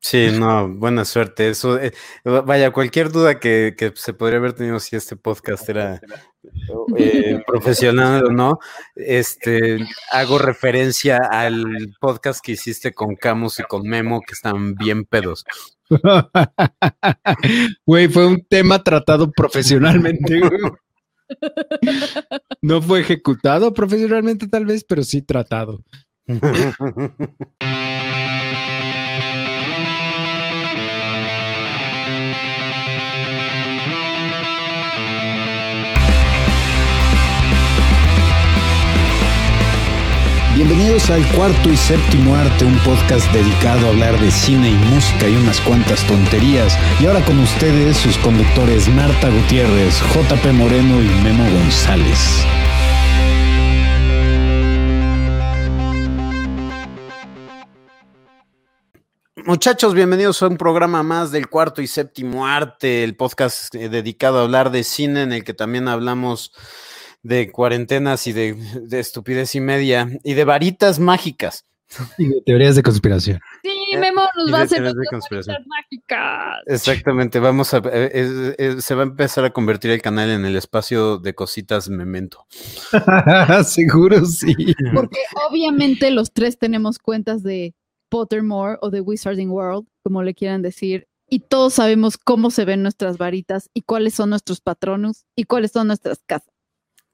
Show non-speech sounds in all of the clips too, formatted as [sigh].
Sí, no, buena suerte. Eso, eh, vaya, cualquier duda que, se podría haber tenido si este podcast era eh, profesional o no, este, hago referencia al podcast que hiciste con Camus y con Memo, que están bien pedos. [laughs] Güey, fue un tema tratado profesionalmente. [laughs] No fue ejecutado profesionalmente tal vez, pero sí tratado. [laughs] Bienvenidos al cuarto y séptimo arte, un podcast dedicado a hablar de cine y música y unas cuantas tonterías. Y ahora con ustedes sus conductores Marta Gutiérrez, JP Moreno y Memo González. Muchachos, bienvenidos a un programa más del cuarto y séptimo arte, el podcast eh, dedicado a hablar de cine en el que también hablamos de cuarentenas y de, estupidez y media y de varitas mágicas. Y de teorías de conspiración. Sí, eh, Memo nos va a hacer varitas mágicas. Exactamente, vamos a eh, se va a empezar a convertir el canal en el espacio de cositas memento. [laughs] Seguro sí. Porque obviamente los tres tenemos cuentas de Pottermore o de Wizarding World, como le quieran decir, y todos sabemos cómo se ven nuestras varitas y cuáles son nuestros patronos y cuáles son nuestras casas.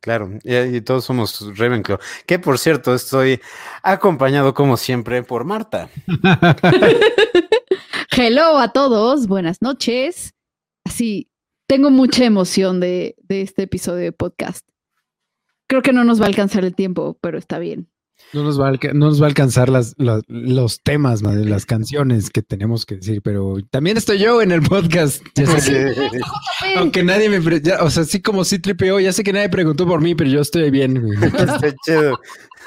Claro, y, todos somos Ravenclaw. Que por cierto, estoy acompañado como siempre por Marta. [laughs] Hello a todos, buenas noches. Así, tengo mucha emoción de, de este episodio de podcast. Creo que no nos va a alcanzar el tiempo, pero está bien. No nos va a, no nos va a alcanzar las, los temas, de las canciones que tenemos que decir, pero también estoy yo en el podcast. [laughs] Aunque nadie me... o sea, así como sí tripeó, ya sé que nadie preguntó por mí, pero yo estoy bien. Está chido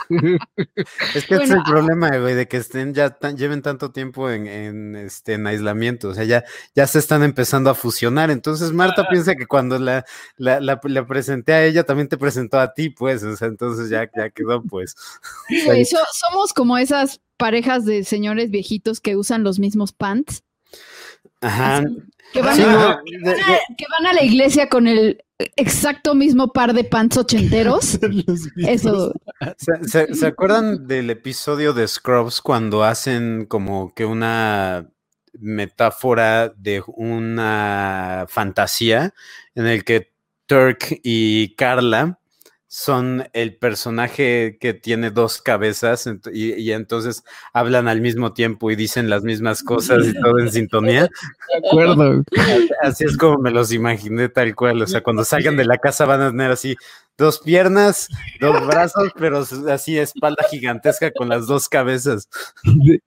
[laughs] es que es el problema, güey, de que estén ya lleven tanto tiempo en, este en aislamiento. O sea, ya, ya se están empezando a fusionar. Entonces, Marta piensa que cuando la, la, presenté a ella, también te presentó a ti, pues. O sea, entonces ya, ya quedó, pues. [laughs] somos como esas parejas de señores viejitos que usan los mismos pants. Ajá. que, van a, la iglesia con el exacto mismo par de pants ochenteros. [laughs] Eso. ¿Se, acuerdan del episodio de Scrubs cuando hacen como que una metáfora de una fantasía en el que Turk y Carla son el personaje que tiene dos cabezas y, entonces hablan al mismo tiempo y dicen las mismas cosas y todo en sintonía. [laughs] De acuerdo. [laughs] Así es como me los imaginé tal cual. O sea, cuando salgan de la casa van a tener así dos piernas, dos brazos, pero así espalda gigantesca con las dos cabezas.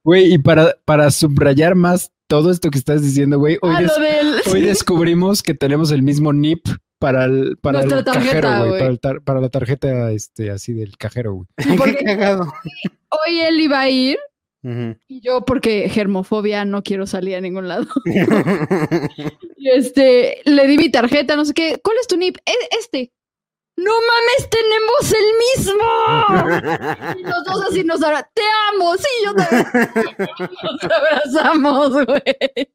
Güey, y para, para subrayar más todo esto que estás diciendo, güey, hoy, ah, hoy [laughs] descubrimos que tenemos el mismo NIP para el, para el cajero, güey. Para, la tarjeta este, así del cajero, güey. [laughs] Qué cagado. Hoy él iba a ir y yo, porque germofobia, no quiero salir a ningún lado. [laughs] y este, le di mi tarjeta, no sé qué. ¿Cuál es tu NIP? E, este. ¡No mames, tenemos el mismo! y los dos así nos abrazamos. ¡Te amo! Sí, yo también. [laughs] Nos abrazamos, güey.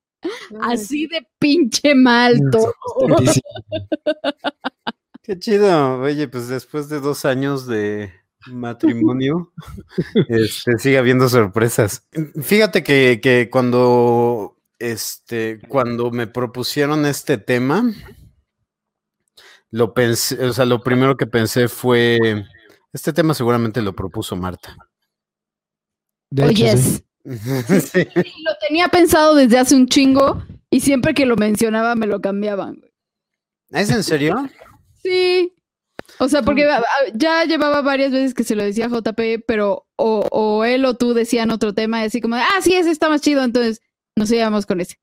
Así de pinche mal todo. Qué chido. Oye, pues después de dos años de matrimonio, [laughs] este, sigue habiendo sorpresas. Fíjate que, cuando, este, cuando me propusieron este tema, lo pensé, o sea, lo primero que pensé fue, este tema seguramente lo propuso Marta. [laughs] Lo tenía pensado desde hace un chingo y siempre que lo mencionaba me lo cambiaban. ¿Es en serio? Sí. O sea, porque ya llevaba varias veces que se lo decía JP, pero o, él o tú decían otro tema y así como, ah, sí, ese está más chido, entonces nos íbamos con ese.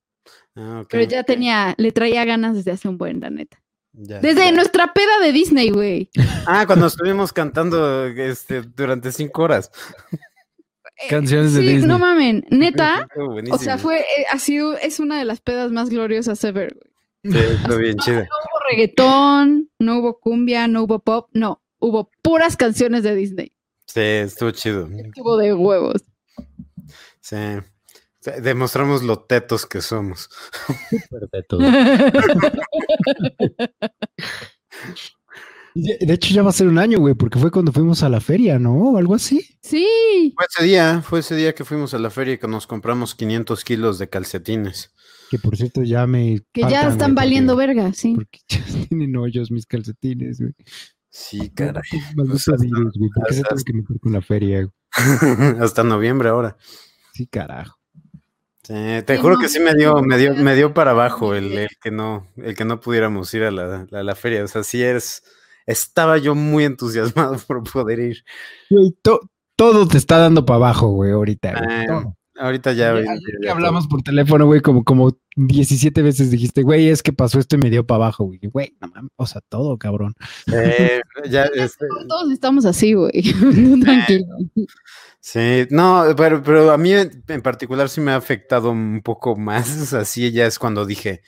Ah, pero ya tenía, le traía ganas desde hace un buen, la neta. Desde nuestra peda de Disney, güey. Ah, cuando estuvimos cantando este, durante cinco horas. Canciones de sí, Disney. No mamen, neta. o sea, fue, eh, ha sido, es una de las pedas más gloriosas ever, Sí, estuvo bien chido. No hubo reggaetón, no hubo cumbia, no hubo pop, no. Hubo puras canciones de Disney. Sí, estuvo chido. Estuvo de huevos. Sí. Demostramos lo tetos que somos. [laughs] De hecho, ya va a ser un año, güey, porque fue cuando fuimos a la feria, ¿no? O algo así. Sí. Fue ese día, fue ese día que fuimos a la feria y que nos compramos 500 kilos de calcetines. Que por cierto ya me. Que ya están valiendo verga, sí. Porque [laughs] ya tienen hoyos mis calcetines, güey. Sí, caray. Maldito virus, güey. ¿Por qué se tiene que meter con la feria? [laughs] hasta noviembre ahora. Sí, carajo. Sí, te juro que sí me dio, me dio, me dio para abajo el, el que no, el que no pudiéramos ir a la, a la feria. O sea, sí es estaba yo muy entusiasmado [laughs] por poder ir. todo te está dando para abajo, güey, ahorita. Ah, ahorita ya. hablamos por teléfono, güey, como, como 17 veces dijiste, güey, es que pasó esto y me dio para abajo, güey. Güey, no mames, o sea, todo, cabrón. Eh, ya, este Todos estamos así, güey. [laughs] Tranquilo. Sí, no, pero, pero a mí en particular sí me ha afectado un poco más. Así ya es cuando dije,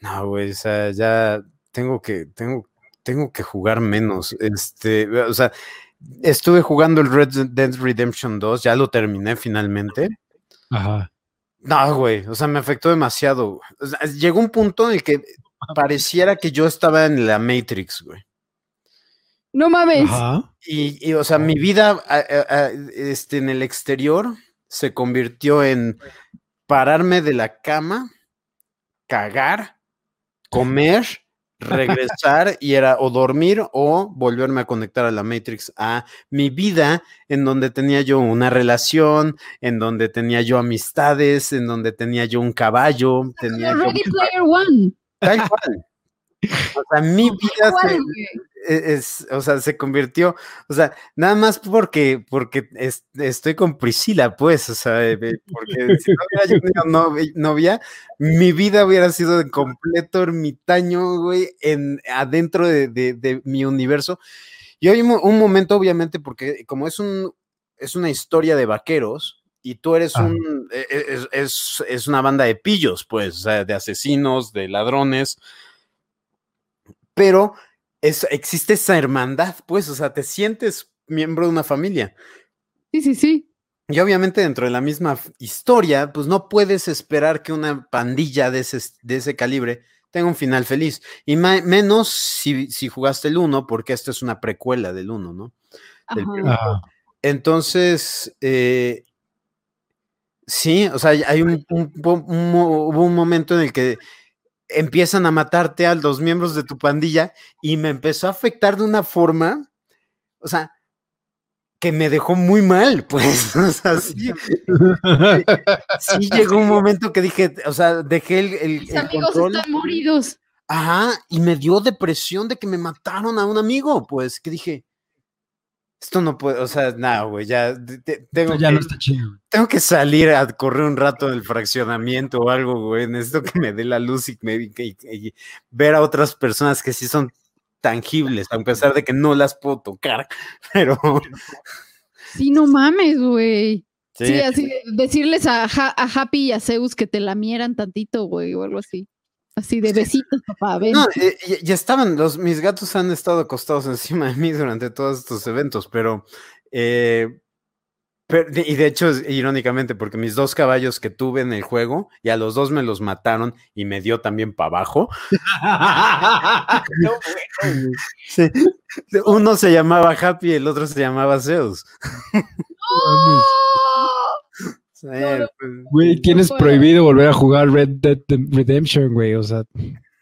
no, güey, o sea, ya tengo que, tengo tengo que jugar menos. Este, o sea, estuve jugando el Red Dead Redemption 2, ya lo terminé finalmente. Ajá. No, güey, o sea, me afectó demasiado. llegó un punto en el que pareciera que yo estaba en la Matrix, güey. No mames. Y, o sea, mi vida este, en el exterior se convirtió en pararme de la cama, cagar, comer regresar y era o dormir o volverme a conectar a la Matrix, a mi vida en donde tenía yo una relación, en donde tenía yo amistades, en donde tenía yo un caballo. Tenía Ready Player One. Tal cual. O sea, mi vida se, es, o sea, se convirtió, o sea, nada más porque, porque estoy con Priscila, pues, o sea, porque si no hubiera yo tenido novia, mi vida hubiera sido de completo ermitaño, güey, en, adentro de, mi universo. Y hay un, momento, obviamente, porque como es un, es una historia de vaqueros, y tú eres ah. un, e, e, es, es, una banda de pillos, pues, o sea, de asesinos, de ladrones, pero existe esa hermandad, pues, o sea, te sientes miembro de una familia. Sí, sí, sí. Y obviamente dentro de la misma historia, pues no puedes esperar que una pandilla de ese, de ese calibre tenga un final feliz. Y menos si, si, jugaste el 1, porque esto es una precuela del 1, ¿no? Entonces, eh, sí, o sea, hay un, hubo un momento en el que empiezan a matarte a los miembros de tu pandilla y me empezó a afectar de una forma, o sea, que me dejó muy mal, [laughs] pues, o sea, sí, llegó un momento que dije, o sea, dejé el, el, Mis amigos están moridos. Ajá, y me dio depresión de que me mataron a un amigo, pues, que dije, esto no puede, o sea, nada, güey, ya tengo ya que, no está chido. Tengo que salir a correr un rato en el fraccionamiento o algo, güey. Necesito que me dé la luz y, ver a otras personas que sí son tangibles, a pesar de que no las puedo tocar, [laughs] pero... Sí, no mames, güey. Sí. así decirles a, a, Happy y a Zeus que te lamieran tantito, güey, o algo así. Así de besitos, papá. Ven. No, eh, ya, estaban, los, mis gatos han estado acostados encima de mí durante todos estos eventos, pero, eh, y de hecho, irónicamente, porque mis dos caballos que tuve en el juego, y a los dos me los mataron y me dio también para abajo. [laughs] Uno se llamaba Happy y el otro se llamaba Zeus. Pues, güey, tienes prohibido volver a jugar Red Dead Redemption, güey. O sea,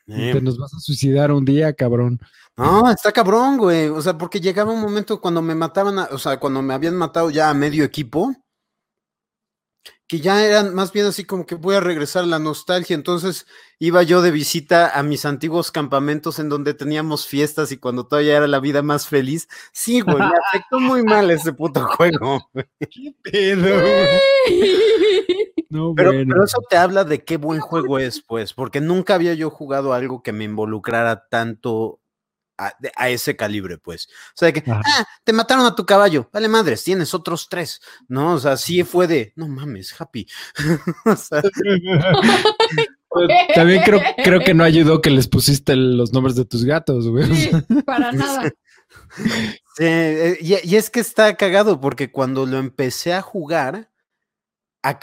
te nos vas a suicidar un día, cabrón. No, está cabrón, güey. O sea, porque llegaba un momento cuando me mataban, o sea, cuando me habían matado ya a medio equipo, que ya eran más bien así como que voy a regresar a la nostalgia. Entonces iba yo de visita a mis antiguos campamentos en donde teníamos fiestas y cuando todavía era la vida más feliz. Sí, güey, me [laughs] afectó muy mal ese puto juego. [laughs] ¿Qué pedo? No, pero, pero, eso te habla de qué buen juego es, pues, porque nunca había yo jugado algo que me involucrara tanto a, ese calibre, pues. O sea, que, ah, te mataron a tu caballo, vale madres, tienes otros tres, ¿no? O sea, sí fue de, no mames, happy. [laughs] [laughs] También creo, creo que no ayudó que les pusiste los nombres de tus gatos, güey. [laughs] para nada. Sí, eh, y, y, es que está cagado porque cuando lo empecé a jugar,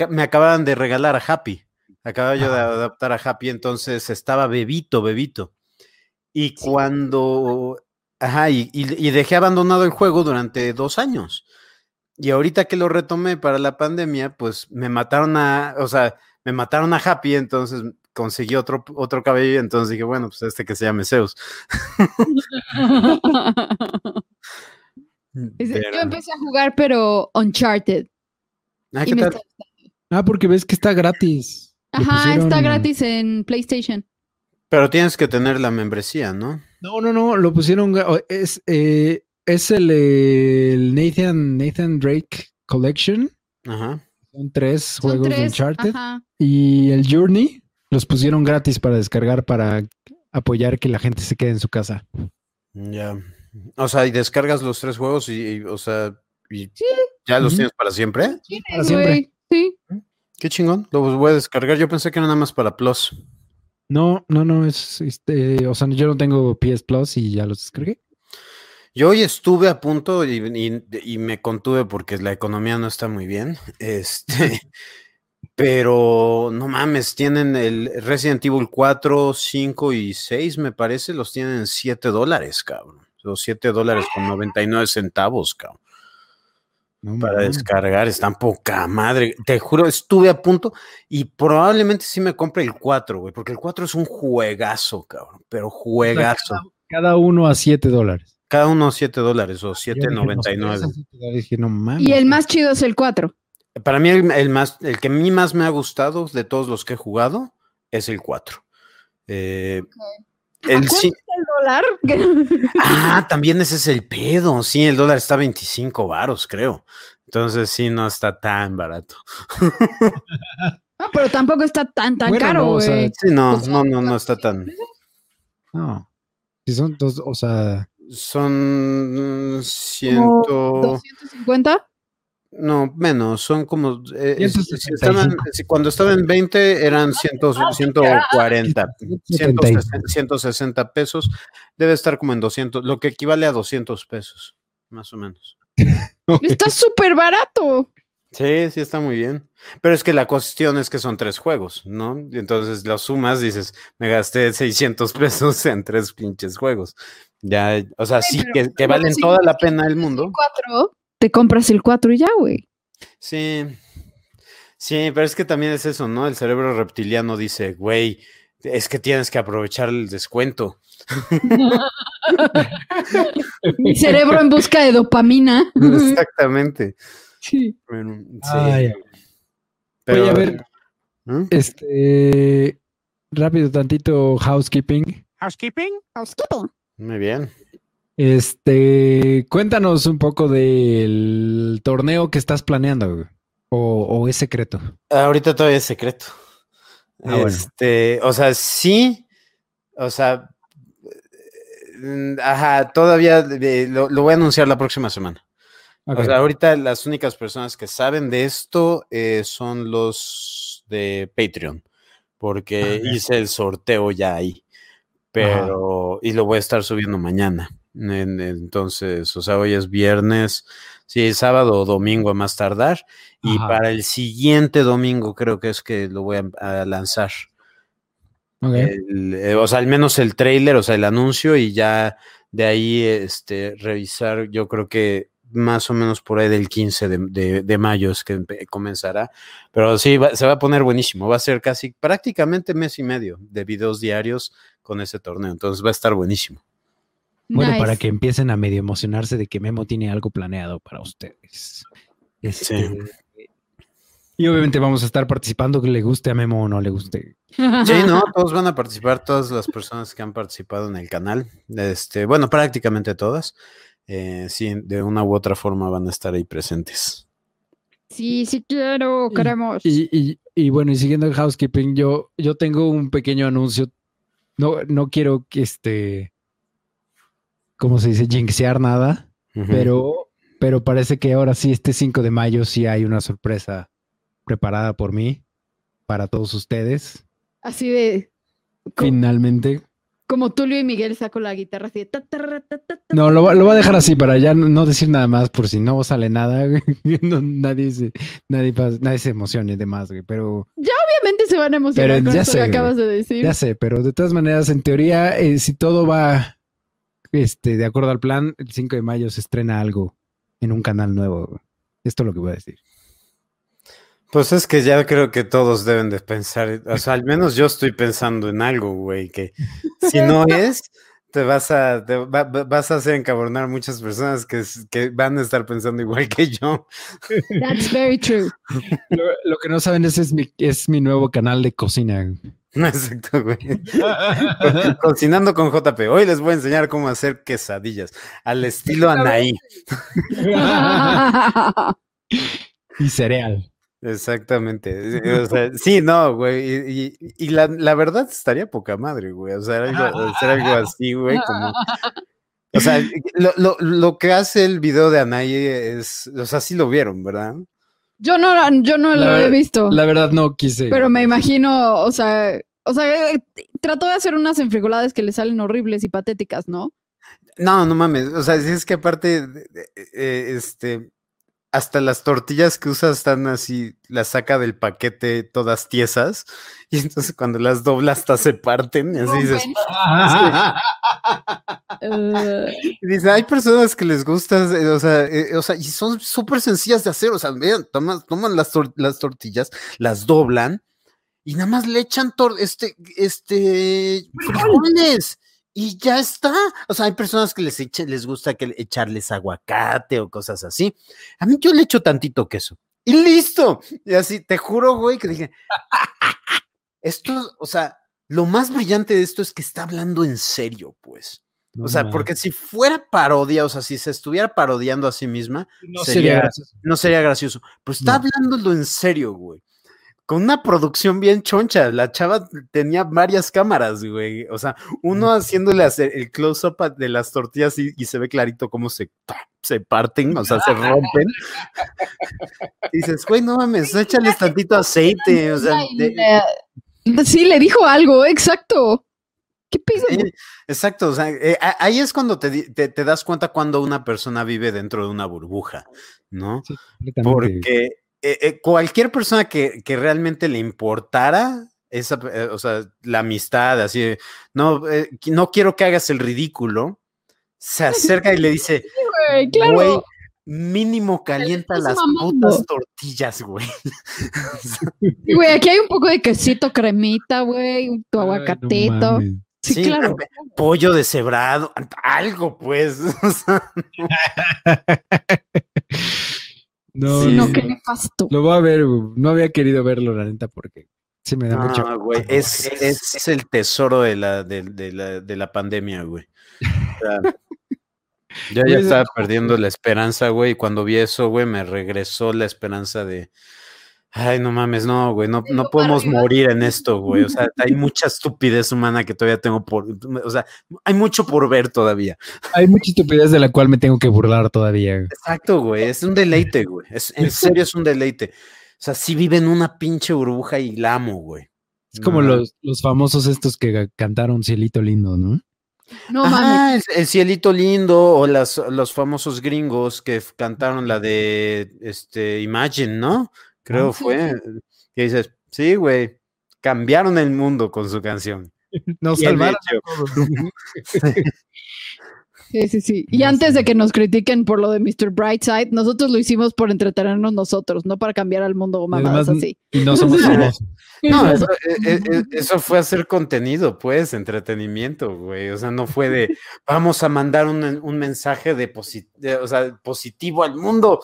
me acababan de regalar a Happy. Acababa yo de adaptar a Happy, entonces estaba bebito, bebito. Y cuando. Ajá, y, y, dejé abandonado el juego durante dos años. Y ahorita que lo retomé para la pandemia, pues me mataron a. O sea, me mataron a Happy, entonces conseguí otro, otro cabello. Y entonces dije, bueno, pues este que se llame Zeus. [laughs] Yo empecé a jugar, pero Uncharted. Ah, ah, porque ves que está gratis. Ajá, está gratis en PlayStation. Pero tienes que tener la membresía, ¿no? No, no, no, lo pusieron. Es, eh, es el, Nathan, Nathan Drake Collection. Ajá. Son tres juegos de Uncharted. Y el Journey los pusieron gratis para descargar para apoyar que la gente se quede en su casa. Ya. O sea, y descargas los tres juegos y, o sea, y ¿ya los tienes para siempre? Sí, para siempre. Sí. Qué chingón, los voy a descargar. Yo pensé que era nada más para Plus. No, no, no, es este, o sea, yo no tengo PS Plus y ya los descargué. Yo hoy estuve a punto y, me contuve porque la economía no está muy bien. [laughs] Este, pero no mames, tienen el Resident Evil 4, 5 y 6, me parece, los tienen en 7 dólares, cabrón. Los 7 dólares con 99 centavos, cabrón para descargar, están poca madre. Te juro, estuve a punto y probablemente sí me compre el 4, güey, porque el 4 es un juegazo, cabrón, pero juegazo. cada, uno a 7 dólares. Cada uno a 7 dólares o 7.99. y el más chido es el 4. Para mí, el, más, el que a mí más me ha gustado de todos los que he jugado es el 4. Eh, el, el dólar? [laughs] ah, también ese es el pedo. Sí, el dólar está a 25 varos, creo. Entonces sí, no está tan barato. no, pero tampoco está tan, tan caro, güey. sí, no, no, no, no está tan. No. Si son dos, o sea. Son ciento. ¿250? No, menos, son como. Eh, cuando estaba en 20 eran 100, 140, 160, pesos. Debe estar como en 200, lo que equivale a 200 pesos, más o menos. [laughs] Está súper barato. Sí, sí, está muy bien. Pero es que la cuestión es que son tres juegos, ¿no? entonces las sumas, dices, me gasté 600 pesos [laughs] en tres pinches juegos. Ya, o sea, sí, que, que valen toda la pena del mundo. Cuatro te compras el 4 y ya, güey. Sí. Sí, pero es que también es eso, ¿no? El cerebro reptiliano dice, güey, es que tienes que aprovechar el descuento. [laughs] Mi cerebro en busca de dopamina. Exactamente. Sí. Pero, Voy a ver. ¿Mm? Este. Rápido, tantito housekeeping. Housekeeping. Housekeeping. Muy bien. Este, cuéntanos un poco del torneo que estás planeando, o, es secreto. Ahorita todavía es secreto. Ah, este, o sea, sí, o sea, mm, ajá, todavía lo, voy a anunciar la próxima semana. O sea, ahorita las únicas personas que saben de esto eh, son los de Patreon, porque ah, hice el sorteo ya ahí, pero, y lo voy a estar subiendo mañana entonces, o sea, hoy es viernes, sí, sábado o domingo a más tardar. Y para el siguiente domingo creo que es que lo voy a, lanzar. Eh, o sea, al menos el trailer, o sea, el anuncio y ya de ahí este, revisar, yo creo que más o menos por ahí del 15 de, mayo es que comenzará. Pero sí, se va a poner buenísimo. Va a ser casi prácticamente mes y medio de videos diarios con ese torneo. Entonces va a estar buenísimo. Bueno, para que empiecen a medio emocionarse de que Memo tiene algo planeado para ustedes. Este, y obviamente vamos a estar participando, que le guste a Memo o no le guste. Sí, no, todos van a participar, todas las personas que han participado en el canal. Este, bueno, prácticamente todas. Eh, sí, de una u otra forma van a estar ahí presentes. Sí, sí quiero, queremos. Y, y, bueno, y siguiendo el housekeeping, yo, yo tengo un pequeño anuncio. No, no quiero que este ¿cómo se dice? Jinxear nada, pero, pero parece que ahora sí, este 5 de mayo sí hay una sorpresa preparada por mí para todos ustedes. Así de... Finalmente. Como Tulio y Miguel saco la guitarra así. ta, ta, ra, ta, ta, ta. No, lo, va- lo voy a dejar así para ya no- decir nada más por si no sale nada. [laughs] No, nadie, se, nadie, nadie se emocione de más, güey. Pero Obviamente se van a emocionar Pero con ya esto sé, que acabas de decir. ya sé, pero de todas maneras, en teoría, eh, si todo va este, de acuerdo al plan, el 5 de mayo se estrena algo en un canal nuevo. Esto es lo que voy a decir. Pues es que ya creo que todos deben de pensar, o sea, al menos yo estoy pensando en algo, güey, que si no [laughs] es, te vas a, te va- va- vas a hacer encabronar muchas personas que, van a estar pensando igual que yo. That's very true. Lo, lo que no saben es, es, mi, es mi nuevo canal de cocina. Güey. [laughs] Exacto, güey. Cocinando con JP. Hoy les voy a enseñar cómo hacer quesadillas al estilo Anaí. [laughs] y cereal. Exactamente. O sea, sí, no, güey. Y, y- y la, la verdad estaría poca madre, güey. O sea, algo, hacer algo así, güey, como. O sea, lo, lo, lo que hace el video de Anaí es. O sea, sí lo vieron, ¿verdad? Yo no, yo no La lo he visto, La verdad no quise. pero me imagino, o sea, o sea, eh, trató de hacer unas enfrigoladas que le salen horribles y patéticas, ¿no? No, no mames. O sea, es que aparte, de- eh, este, hasta las tortillas que usa están así, las saca del paquete todas tiesas. Y entonces cuando las dobla hasta se parten. Y así dices, [laughs] y dice, hay personas que les gusta, eh, o sea, eh, o sea, y son súper sencillas de hacer. O sea, vean, toman, toman las, tor- las tortillas, las doblan y nada más le echan tor- este, este, frijoles. Y ya está. O sea, hay personas que les, les gusta que le- echarles aguacate o cosas así. A mí yo le echo tantito queso. Y listo. Y así, te juro, güey, que dije, esto, o sea, lo más brillante de esto es que está hablando en serio, pues. No O sea, porque si fuera parodia, o sea, si se estuviera parodiando a sí misma, no sería- sería gracioso. no sería gracioso. Pero está No. hablándolo en serio, güey. Con una producción bien choncha. La chava tenía varias cámaras, güey. O sea, uno haciéndole hacer el close-up de las tortillas y, y se ve clarito cómo se, se parten, o sea, se [laughs] rompen. Y [laughs] dices, güey, no mames, échales tantito aceite. O sea, de- sí, le dijo algo, exacto. ¿Qué? Sí, exacto, o sea, eh, ahí es cuando te, te, te das cuenta cuando una persona vive dentro de una burbuja, ¿no? Sí. Porque eh, eh, cualquier persona que, que realmente le importara esa, eh, o sea, la amistad, así, no, eh, no quiero que hagas el ridículo, se [laughs] acerca y le dice, Güey, claro. güey, mínimo calienta las mamando. putas tortillas, güey. [laughs] Sí, Güey, aquí hay un poco de quesito cremita, güey, tu Ay, no aguacatito. sí, Sí, claro. Pollo deshebrado, algo, pues. [laughs] No, Sí. No, qué nefasto. lo voy a ver. No había querido verlo, la neta, porque sí me da mucho. Güey, es, es, es el tesoro de la, de, de la, de la pandemia, güey. O sea, yo ya es- estaba perdiendo la esperanza, güey, y cuando vi eso, güey, me regresó la esperanza de, ay, no mames, no, güey, no, no podemos morir en [laughs] esto, güey. O sea, hay mucha estupidez humana que todavía tengo por, o sea, hay mucho por ver todavía. Hay mucha estupidez de la cual me tengo que burlar todavía. güey. Exacto, güey, es un deleite, güey. Es, en [laughs] serio es un deleite. O sea, sí vive en una pinche burbuja y la amo, güey. Es como No. los, los famosos estos que cantaron Cielito Lindo, ¿no? No mames. El, el cielito lindo o las, los famosos gringos que cantaron la de este Imagine, ¿no? Creo Ah, sí, fue. Que dices, sí, güey, cambiaron el mundo con su canción. [laughs] Nos salvaron. [laughs] Sí, sí, sí. Y No antes sé. de que nos critiquen por lo de Mr. Brightside, nosotros lo hicimos por entretenernos nosotros, no para cambiar al mundo o mamadas además, así. Y no somos [laughs] famosos. No, eso, e- e- e- eso fue hacer contenido, pues, entretenimiento, güey. O sea, no fue de vamos a mandar un, un mensaje de, posi- de, o sea, positivo al mundo.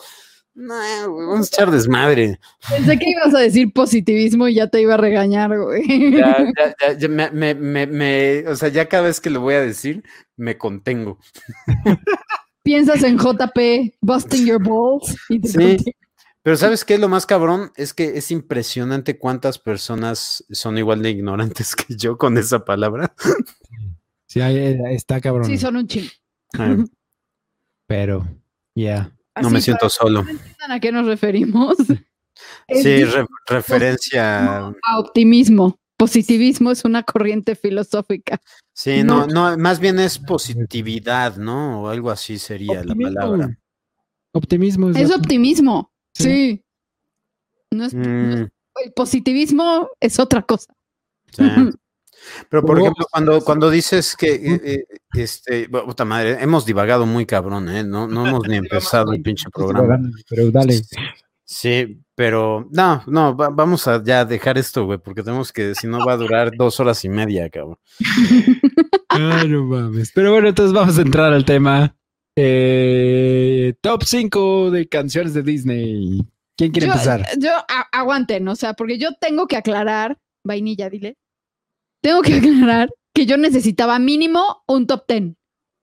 No, güey, vamos a echar desmadre. Pensé que ibas a decir positivismo y ya te iba a regañar, güey. Ya, ya, ya, ya me, me, me, me- o sea, ya cada vez que lo voy a decir, me contengo. Piensas en JP, busting your balls. y te Sí. Pero ¿sabes qué? Lo más cabrón es que es impresionante cuántas personas son igual de ignorantes que yo con esa palabra. Sí, ahí, eh, está cabrón. Sí, son un chingo. Ay, Pero, ya. No me siento solo. ¿A qué nos referimos? [laughs] Es Sí, re- referencia. a optimismo. positivismo es una corriente filosófica. Sí, no, no, más bien es positividad, ¿no? O algo así sería la palabra. Optimismo es, optimismo, sí. No es, mm. el positivismo es otra cosa. Sí. [laughs] Pero por ejemplo, cuando, cuando dices que eh, eh, este, puta madre, hemos divagado muy cabrón, ¿eh? No, no hemos ni [laughs] empezado el pinche programa. Pero dale. Sí, pero no, no, vamos a ya dejar esto, güey, porque tenemos que, si no va a durar dos horas y media, cabrón. [laughs] Ay, no mames. Pero bueno, entonces vamos a entrar al tema. Eh, top 5 de canciones de Disney. ¿Quién quiere empezar? Yo, aguanten, o sea, porque yo tengo que aclarar, vainilla, dile, tengo que [laughs] aclarar que yo necesitaba mínimo un top 10.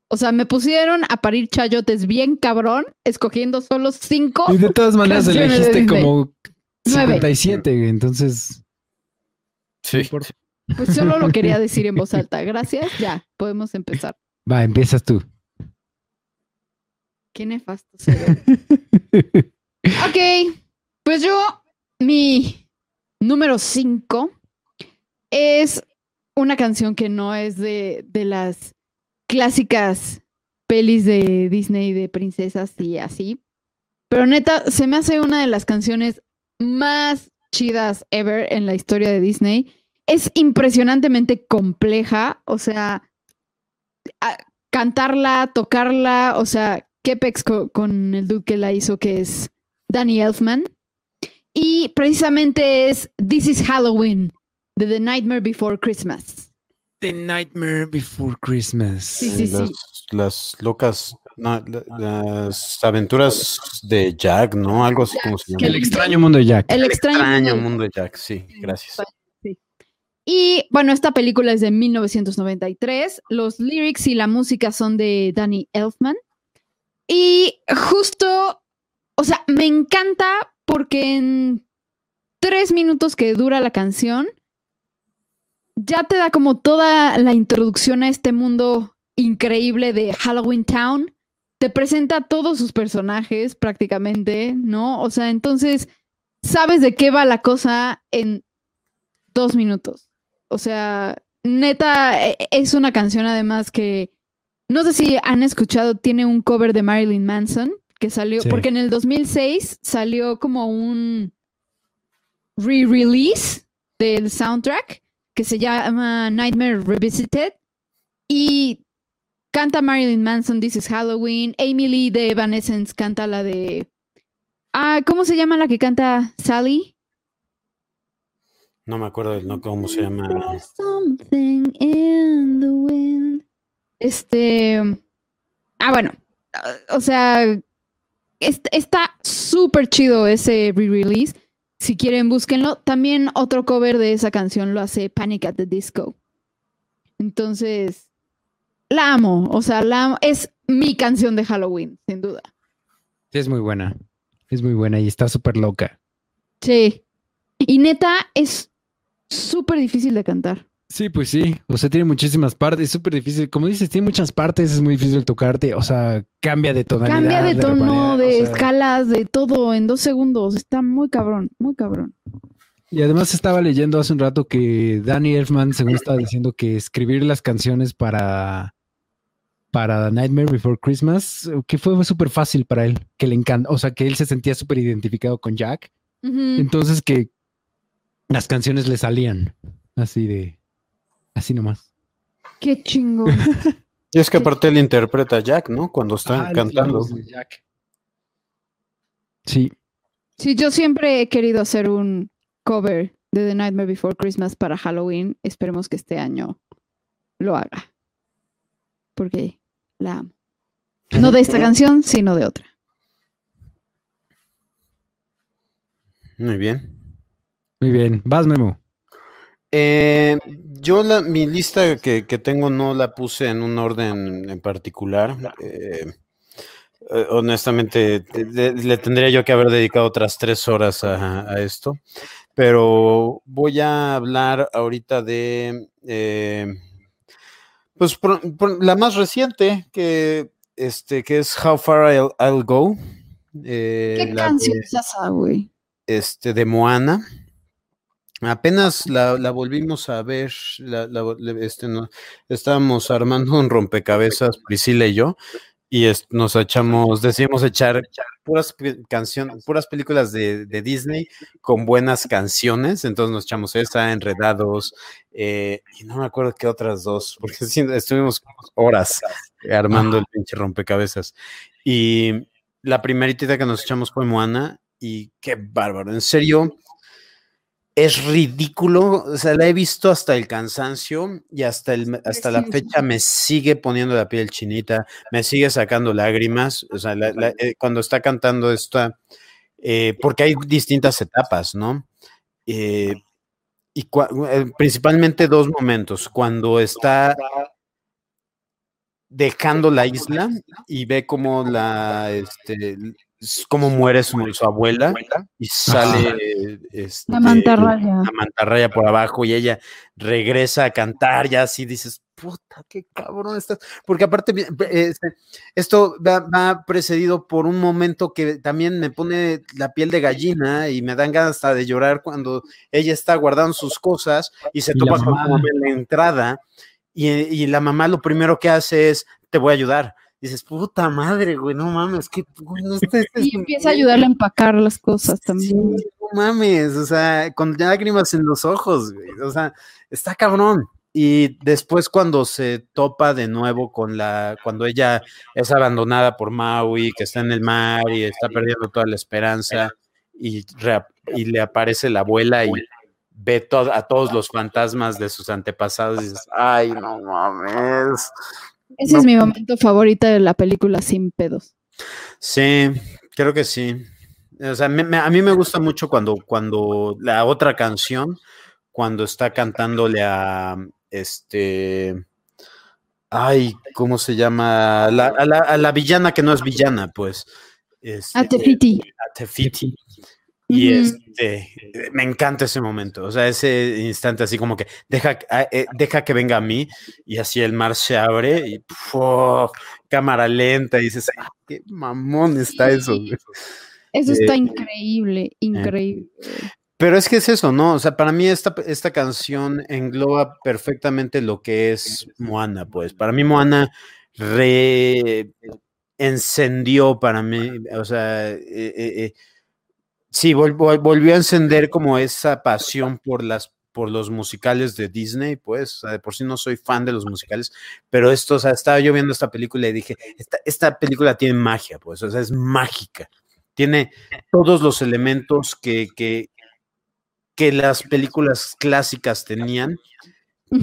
O sea, me pusieron a parir chayotes bien cabrón, escogiendo solo cinco. Y de todas maneras elegiste como 57, entonces. Sí. Pues solo lo quería [laughs] decir en voz alta. Gracias, ya, podemos empezar. Va, empiezas tú. Qué nefasto [laughs] ok, pues yo, mi número 5 es una canción que no es de, de las clásicas pelis de Disney de princesas y así. Pero neta, se me hace una de las canciones más chidas ever en la historia de Disney. Es impresionantemente compleja, o sea, cantarla, tocarla, o sea, qué pex con el dude que la hizo, que es Danny Elfman. Y precisamente es This is Halloween, de The Nightmare Before Christmas. The Nightmare Before Christmas. Sí, sí, sí. Las, locas, las aventuras de Jack, ¿no? Algo así como se llama. El extraño mundo de Jack. El extraño, mundo de Jack, sí, gracias. Y bueno, esta película es de 1993. Los lyrics y la música son de Danny Elfman. Y justo, o sea, me encanta porque en tres minutos que dura la canción, ya te da como toda la introducción a este mundo increíble de Halloween Town. Te presenta a todos sus personajes prácticamente, ¿no? O sea, entonces sabes de qué va la cosa en dos minutos. O sea, neta, e, es una canción además que no sé si han escuchado, tiene un cover de Marilyn Manson que salió, porque en el 2006 salió como un re-release del soundtrack que se llama Nightmare Revisited y canta Marilyn Manson, This is Halloween. Amy Lee de Evanescence canta la de... Ah, ¿cómo se llama la que canta Sally? No me acuerdo no, cómo se llama. Something in the wind. Este... Ah, bueno. O sea, está súper chido ese re-release. Si quieren, búsquenlo. También otro cover de esa canción lo hace Panic at the Disco. Entonces, la amo. O sea, la amo. Es mi canción de Halloween, sin duda. Sí, es muy buena. Es muy buena y está súper loca. Sí. Y neta, es súper difícil de cantar. Sí, pues sí. O sea, tiene muchísimas partes. Es súper difícil. Como dices, tiene muchas partes. Es muy difícil tocarte. O sea, cambia de tonalidad. Cambia de tono, de, escalas, de todo en dos segundos. Está muy cabrón, muy cabrón. Y además estaba leyendo hace un rato que Danny Elfman, según estaba diciendo, que escribir las canciones para, para Nightmare Before Christmas, que fue súper fácil para él, que le encanta, o sea, que él se sentía súper identificado con Jack. Entonces que las canciones le salían así de, Así nomás. Qué chingo. y es que aparte él interpreta a Jack, ¿no? Cuando está ah, cantando. Sí. Sí, yo siempre he querido hacer un cover de The Nightmare Before Christmas para Halloween. Esperemos que este año lo haga. Porque la amo. No de esta canción, sino de otra. Muy bien. Muy bien. Vas, Memo. Eh, yo la, mi lista que, tengo no la puse en un orden en particular. Eh, eh, honestamente, le, tendría yo que haber dedicado otras tres horas a, esto. Pero voy a hablar ahorita de pues la más reciente, que este, que es How Far I'll, Go. ¿Qué canción es esa, güey? Este, de Moana. Apenas la, volvimos a ver, este, no, estábamos armando un rompecabezas, Priscila y yo, y nos echamos, decidimos echar puras canciones, puras películas de, Disney con buenas canciones, entonces nos echamos esa, Enredados, eh, y no me acuerdo qué otras dos, porque estuvimos horas armando el pinche rompecabezas. Y la primerita que nos echamos fue Moana, y qué bárbaro, en serio, es ridículo, o sea, la he visto hasta el cansancio y hasta, el, hasta la fecha me sigue poniendo la piel chinita, me sigue sacando lágrimas, o sea, eh, cuando está cantando esta, eh, porque hay distintas etapas, ¿no? Eh, y principalmente dos momentos, cuando está dejando la isla y ve como la, este, cómo muere su, abuela y sale este, la mantarraya. la mantarraya por abajo y ella regresa a cantar y así dices, puta, qué cabrón estás. Porque aparte, este, esto va, precedido por un momento que también me pone la piel de gallina y me dan ganas hasta de llorar cuando ella está guardando sus cosas y se topa con la entrada y, y la mamá lo primero que hace es, te voy a ayudar dices, puta madre, güey, no mames, que no Y empieza a ayudarle a empacar las cosas también. no mames, o sea, con lágrimas en los ojos, güey, o sea, está cabrón. Y después cuando se topa de nuevo con la, cuando ella es abandonada por Maui, que está en el mar y está perdiendo toda la esperanza, y, y le aparece la abuela y ve a todos los fantasmas de sus antepasados y dices, ay, no mames, ese es mi momento favorito de la película Sin Pedos. Sí, creo que sí. O sea, a mí me gusta mucho cuando, cuando la otra canción, cuando está cantándole a este. Ay, ¿cómo se llama? a, la, villana que no es villana, pues. Este, a Tefiti. A Tefiti. Y este, me encanta ese momento, o sea, ese instante así como que deja, ah, eh, deja que venga a mí y así el mar se abre y cámara lenta y dices, ah, qué mamón está eso. Eso está eh, increíble, eh. increíble. Pero es que es eso, ¿no? O sea, para mí esta, esta canción engloba perfectamente lo que es Moana, pues. Para mí Moana re encendió para mí, o sea, eh, Sí, volvió a encender como esa pasión por las por los musicales de Disney, pues, de por sí no soy fan de los musicales, pero esto, o sea, estaba yo viendo esta película y dije, esta, esta película tiene magia, pues, o sea, es mágica, tiene [laughs] todos los elementos que, que, que las películas clásicas tenían,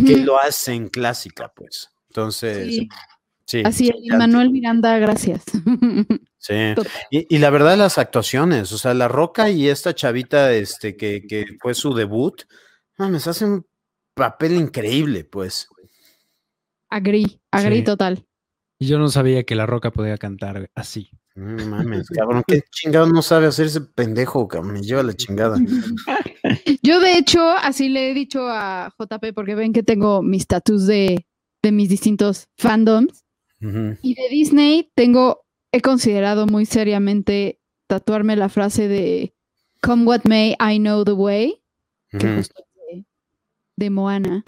que lo hacen clásica, pues. Entonces, Así es, Manuel Miranda, gracias. [laughs] Sí. Y, la verdad, las actuaciones, o sea, La Roca y esta chavita, este, que, que fue su debut, mames, hacen un papel increíble, pues. Agri, agri total. Y yo no sabía que La Roca podía cantar así. No mames, cabrón, qué chingado no sabe hacer ese pendejo, cabrón, me lleva la chingada. [laughs] Yo, de hecho, así le he dicho a JP, porque ven que tengo mis status de, de mis distintos fandoms. Y de Disney tengo, he considerado muy seriamente tatuarme la frase de Come what may, I know the way, que de, Moana.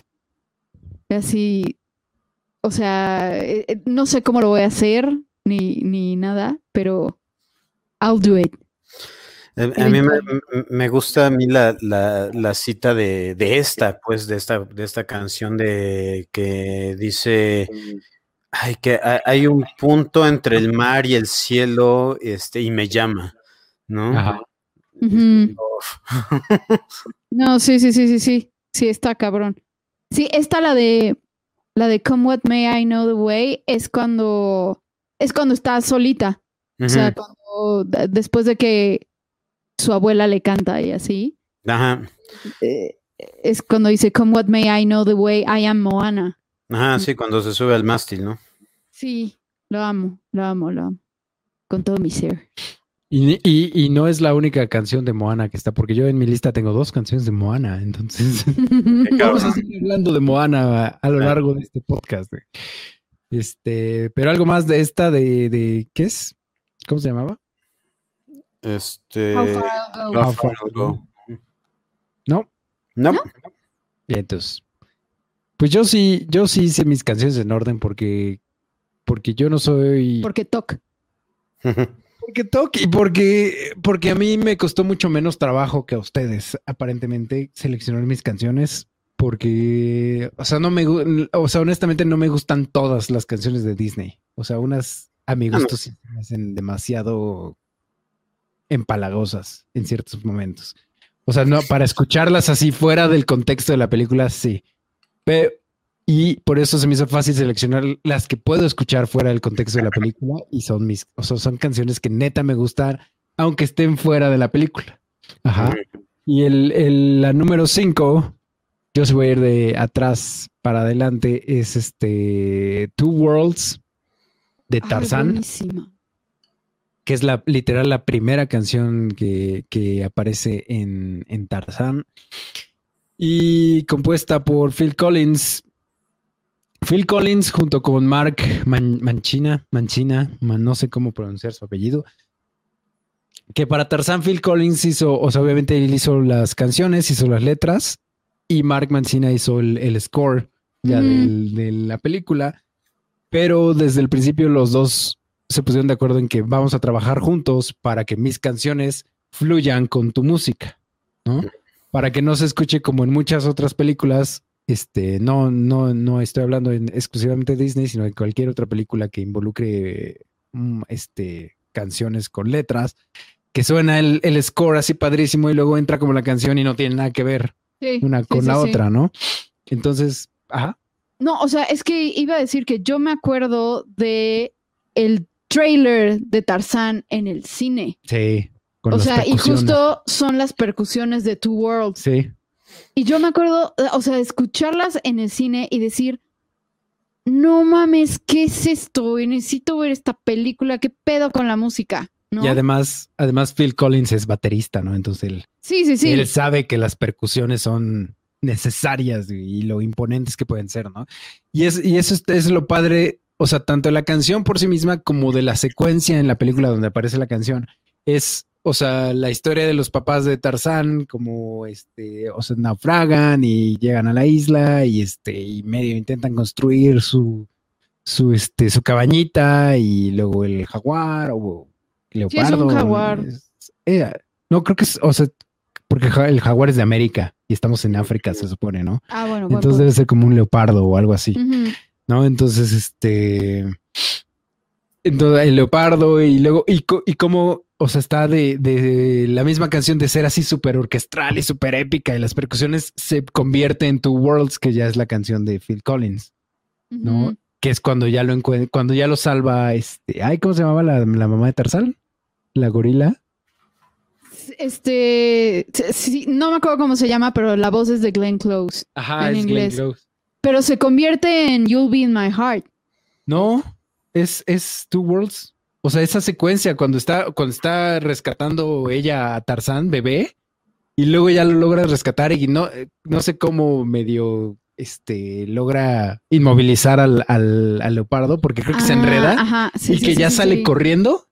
Así, o sea, eh, eh, no sé cómo lo voy a hacer ni, ni nada, pero I'll do it. A, mí me, gusta a mí la, la, cita de, de, esta, pues, de esta, de esta canción de que dice Ay, que hay un punto entre el mar y el cielo, este, y me llama, ¿no? Ajá. [laughs] no, sí, sí, sí, sí, sí. Sí, está cabrón. Sí, esta la de la de Come What May I Know the Way es cuando es cuando está solita. O sea, cuando después de que su abuela le canta y así. Ajá. Eh, es cuando dice Come What May I Know the Way I Am Moana. Ajá, sí, cuando se sube al mástil, ¿no? Sí, lo amo, lo amo, lo amo. Con todo mi ser. Y, no es la única canción de Moana que está, porque yo en mi lista tengo dos canciones de Moana, entonces [laughs] [laughs] vamos a seguir hablando de Moana a, lo largo de este podcast. Este, pero algo más de esta de, de ¿qué es? ¿Cómo se llamaba? Este. How far I'll go. ¿No? No. Y entonces, pues yo sí, yo sí hice mis canciones en orden porque, porque yo no soy. Porque toc. [laughs] Porque toque y porque, porque a mí me costó mucho menos trabajo que a ustedes, aparentemente, seleccionar mis canciones. Porque, o sea, no me, o sea, honestamente no me gustan todas las canciones de Disney. O sea, unas a mi gusto sí me hacen demasiado empalagosas en ciertos momentos. O sea, no, para escucharlas así fuera del contexto de la película, sí. Pero, y por eso se me hizo fácil seleccionar las que puedo escuchar fuera del contexto de la película y son mis, o sea, son canciones que neta me gustan, aunque estén fuera de la película. Ajá. Y el, la número 5, yo se voy a ir de atrás para adelante, es este Two Worlds de Tarzán que es la literal la primera canción que, aparece en, en, Tarzán. Y compuesta por Phil Collins. Phil Collins junto con Mark Manchina, Manchina, no sé cómo pronunciar su apellido. Que para Tarzán Phil Collins hizo, o sea, obviamente él hizo las canciones, hizo las letras, y Mark Manchina hizo el, score ya de la película. Pero desde el principio los dos se pusieron de acuerdo en que vamos a trabajar juntos para que mis canciones fluyan con tu música, ¿no? Para que no se escuche como en muchas otras películas. Este, no, no, no estoy hablando exclusivamente de Disney, sino de cualquier otra película que involucre mm, este, canciones con letras, que suena el, score así padrísimo y luego entra como la canción y no tiene nada que ver una con la otra, ¿no? Entonces, ajá. No, o sea, es que iba a decir que yo me acuerdo de el trailer de Tarzán en el cine. Sí. O sea, y justo son las percusiones de Two Worlds. Sí. Y yo me acuerdo, o sea, escucharlas en el cine y decir, no mames, ¿qué es esto? Necesito ver esta película, ¿qué pedo con la música? Y además, además Phil Collins es baterista, ¿no? Entonces él, sí, sí, sí. él sabe que las percusiones son necesarias y lo imponentes que pueden ser, ¿no? Y, es, y eso es lo padre o sea, tanto la canción por sí misma como de la secuencia en la película donde aparece la canción, es, o sea, la historia de los papás de Tarzán, como este, o sea, naufragan y llegan a la isla y este, y medio intentan construir su, su, este, su cabañita y luego el jaguar o leopardo. Sí, es un jaguar. Eh, no, creo que es, o sea, porque el jaguar es de América y estamos en África, se supone, ¿no? Ah, bueno. Entonces debe ser como un leopardo o algo así. ¿no? Entonces, este, entonces, el leopardo y luego, y, y cómo, o sea, está de, la misma canción de ser así súper orquestral y súper épica y las percusiones se convierte en Two Worlds, que ya es la canción de Phil Collins, ¿no? Que es cuando ya lo cuando ya lo salva, este, ay, ¿cómo se llamaba la, mamá de Tarzán? La gorila. Este, no me acuerdo cómo se llama, pero la voz es de Glenn Close. Ajá, en es inglés. Glenn Close. Pero se convierte en You'll Be in My Heart. No, es, es Two Worlds. O sea, esa secuencia cuando está, cuando está rescatando ella a Tarzán, bebé, y luego ya lo logra rescatar y no, no sé cómo medio este logra inmovilizar al, al, leopardo porque creo que se enreda y que ya sale corriendo.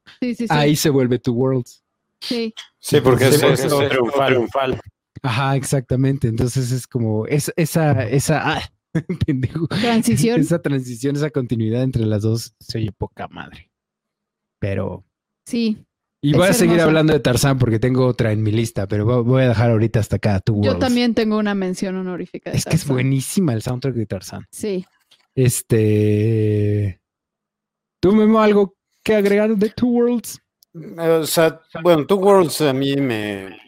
Ahí se vuelve Two Worlds. Sí. Sí, porque es, triunfal. Ajá, exactamente. Entonces es como es, esa, esa, ah, [laughs] Transición. Esa transición, esa continuidad entre las dos se oye poca madre. Pero. Sí. Y voy a seguir hablando de Tarzán porque tengo otra en mi lista, pero voy a dejar ahorita hasta acá. Yo también tengo una mención honorífica. es que es buenísima el soundtrack de Tarzán. Sí. Este. ¿Tú, Memo, algo que agregar de Two Worlds? O sea, bueno, Two Worlds a mí me,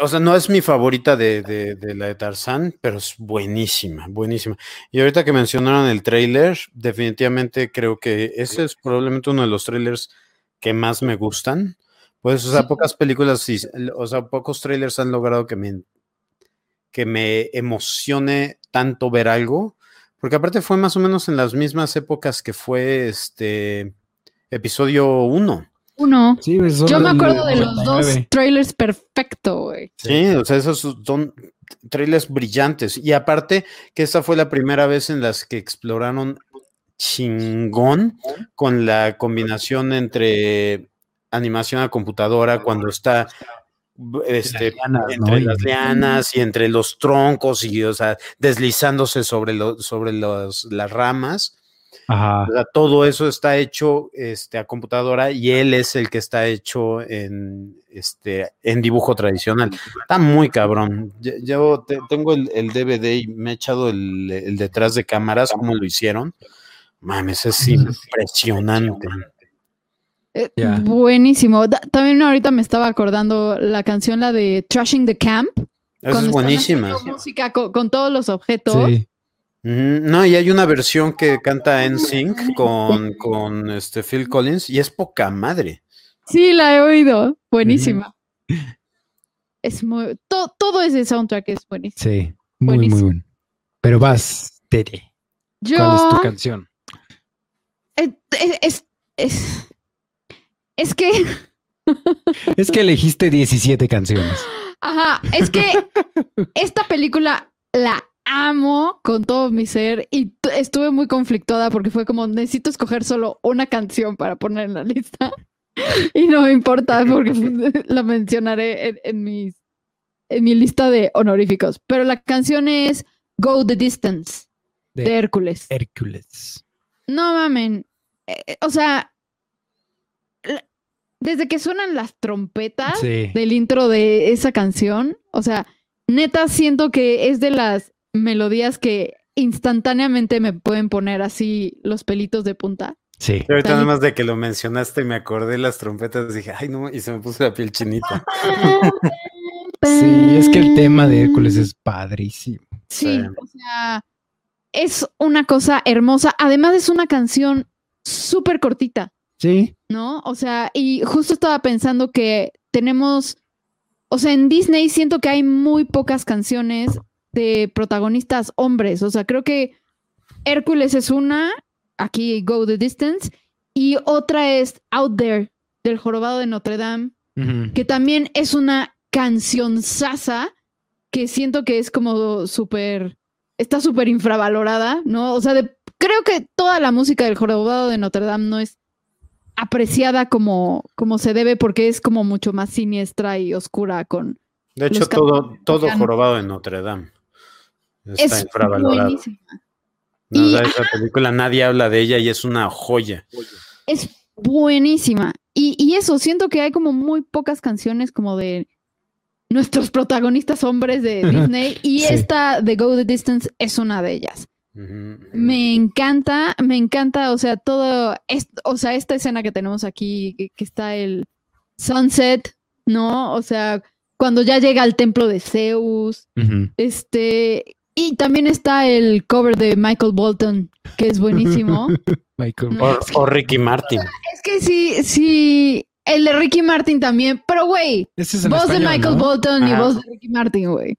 o sea, no es mi favorita de, la de Tarzán, pero es buenísima, buenísima. Y ahorita que mencionaron el trailer, definitivamente creo que ese es probablemente uno de los trailers que más me gustan. Pues, o sea, pocas películas, o sea, pocos trailers han logrado que me, que me emocione tanto ver algo, porque aparte fue más o menos en las mismas épocas que fue este episodio 1. Uno. Yo me acuerdo de los dos trailers perfecto, güey. Sí, o sea, esos son trailers brillantes. Y aparte que esa fue la primera vez en las que exploraron chingón con la combinación entre animación a computadora cuando está este, entre las lianas y entre los troncos y, o sea, deslizándose sobre, sobre los, las ramas. Ajá. todo eso está hecho este, a computadora y él es el que está hecho en, este, en dibujo tradicional. Está muy cabrón. Yo tengo el, DVD y me he echado el, detrás de cámaras, cómo lo hicieron. Mames, es impresionante. Eh, buenísimo. también ahorita me estaba acordando la canción, la de Trashing the Camp. es buenísima. Música con, todos los objetos. Sí. No, y hay una versión que canta en Sync con, con este Phil Collins y es poca madre. Sí, la he oído. Buenísima. Es muy. todo ese soundtrack es buenísimo. Sí, muy, muy bueno. Pero vas, Tere. ¿Cuál es tu canción? Eh, eh, es, es, es que. [laughs] es que elegiste 17 canciones. Ajá, es que [laughs] esta película la amo con todo mi ser y estuve muy conflictuada porque fue como necesito escoger solo una canción para poner en la lista [laughs] y no me importa [laughs] porque [laughs] la mencionaré en, mis, en mi lista de honoríficos. Pero la canción es Go the Distance de, Hércules. Hércules. No mamen. Eh, eh, o sea, desde que suenan las trompetas del intro de esa canción, o sea, neta siento que es de las melodías que instantáneamente me pueden poner así los pelitos de punta. Sí. ahorita nada más de que lo mencionaste me acordé las trompetas, dije, ay no, y se me puso la piel chinita. [laughs] sí, es que el tema de Hércules es padrísimo. Sí, o sea, es una cosa hermosa. Además es una canción súper cortita. Sí. ¿No? O sea, y justo estaba pensando que tenemos, o sea, en Disney siento que hay muy pocas canciones de protagonistas hombres. O sea, creo que Hércules es una, aquí Go the Distance, y otra es Out There, del Jorobado de Notre Dame, que también es una canción sasa que siento que es como súper, está súper infravalorada, ¿no? O sea, creo que toda la música del Jorobado de Notre Dame no es apreciada como, como se debe porque es como mucho más siniestra y oscura con... De hecho, todo, todo Jorobado de Notre Dame. Está es Buenísima. No, esa película nadie habla de ella y es una joya. Es buenísima. Y, eso, siento que hay como muy pocas canciones como de nuestros protagonistas hombres de Disney y esta de Go the Distance es una de ellas. Me encanta, me encanta, o sea, todo, o sea, esta escena que tenemos aquí, que, está el sunset, ¿no? O sea, cuando ya llega al templo de Zeus, este, y también está el cover de Michael Bolton, que es buenísimo. [laughs] Michael. O, Ricky Martin. Es que sí, sí, el de Ricky Martin también, pero güey, voz de Michael Bolton y voz de Ricky Martin, güey.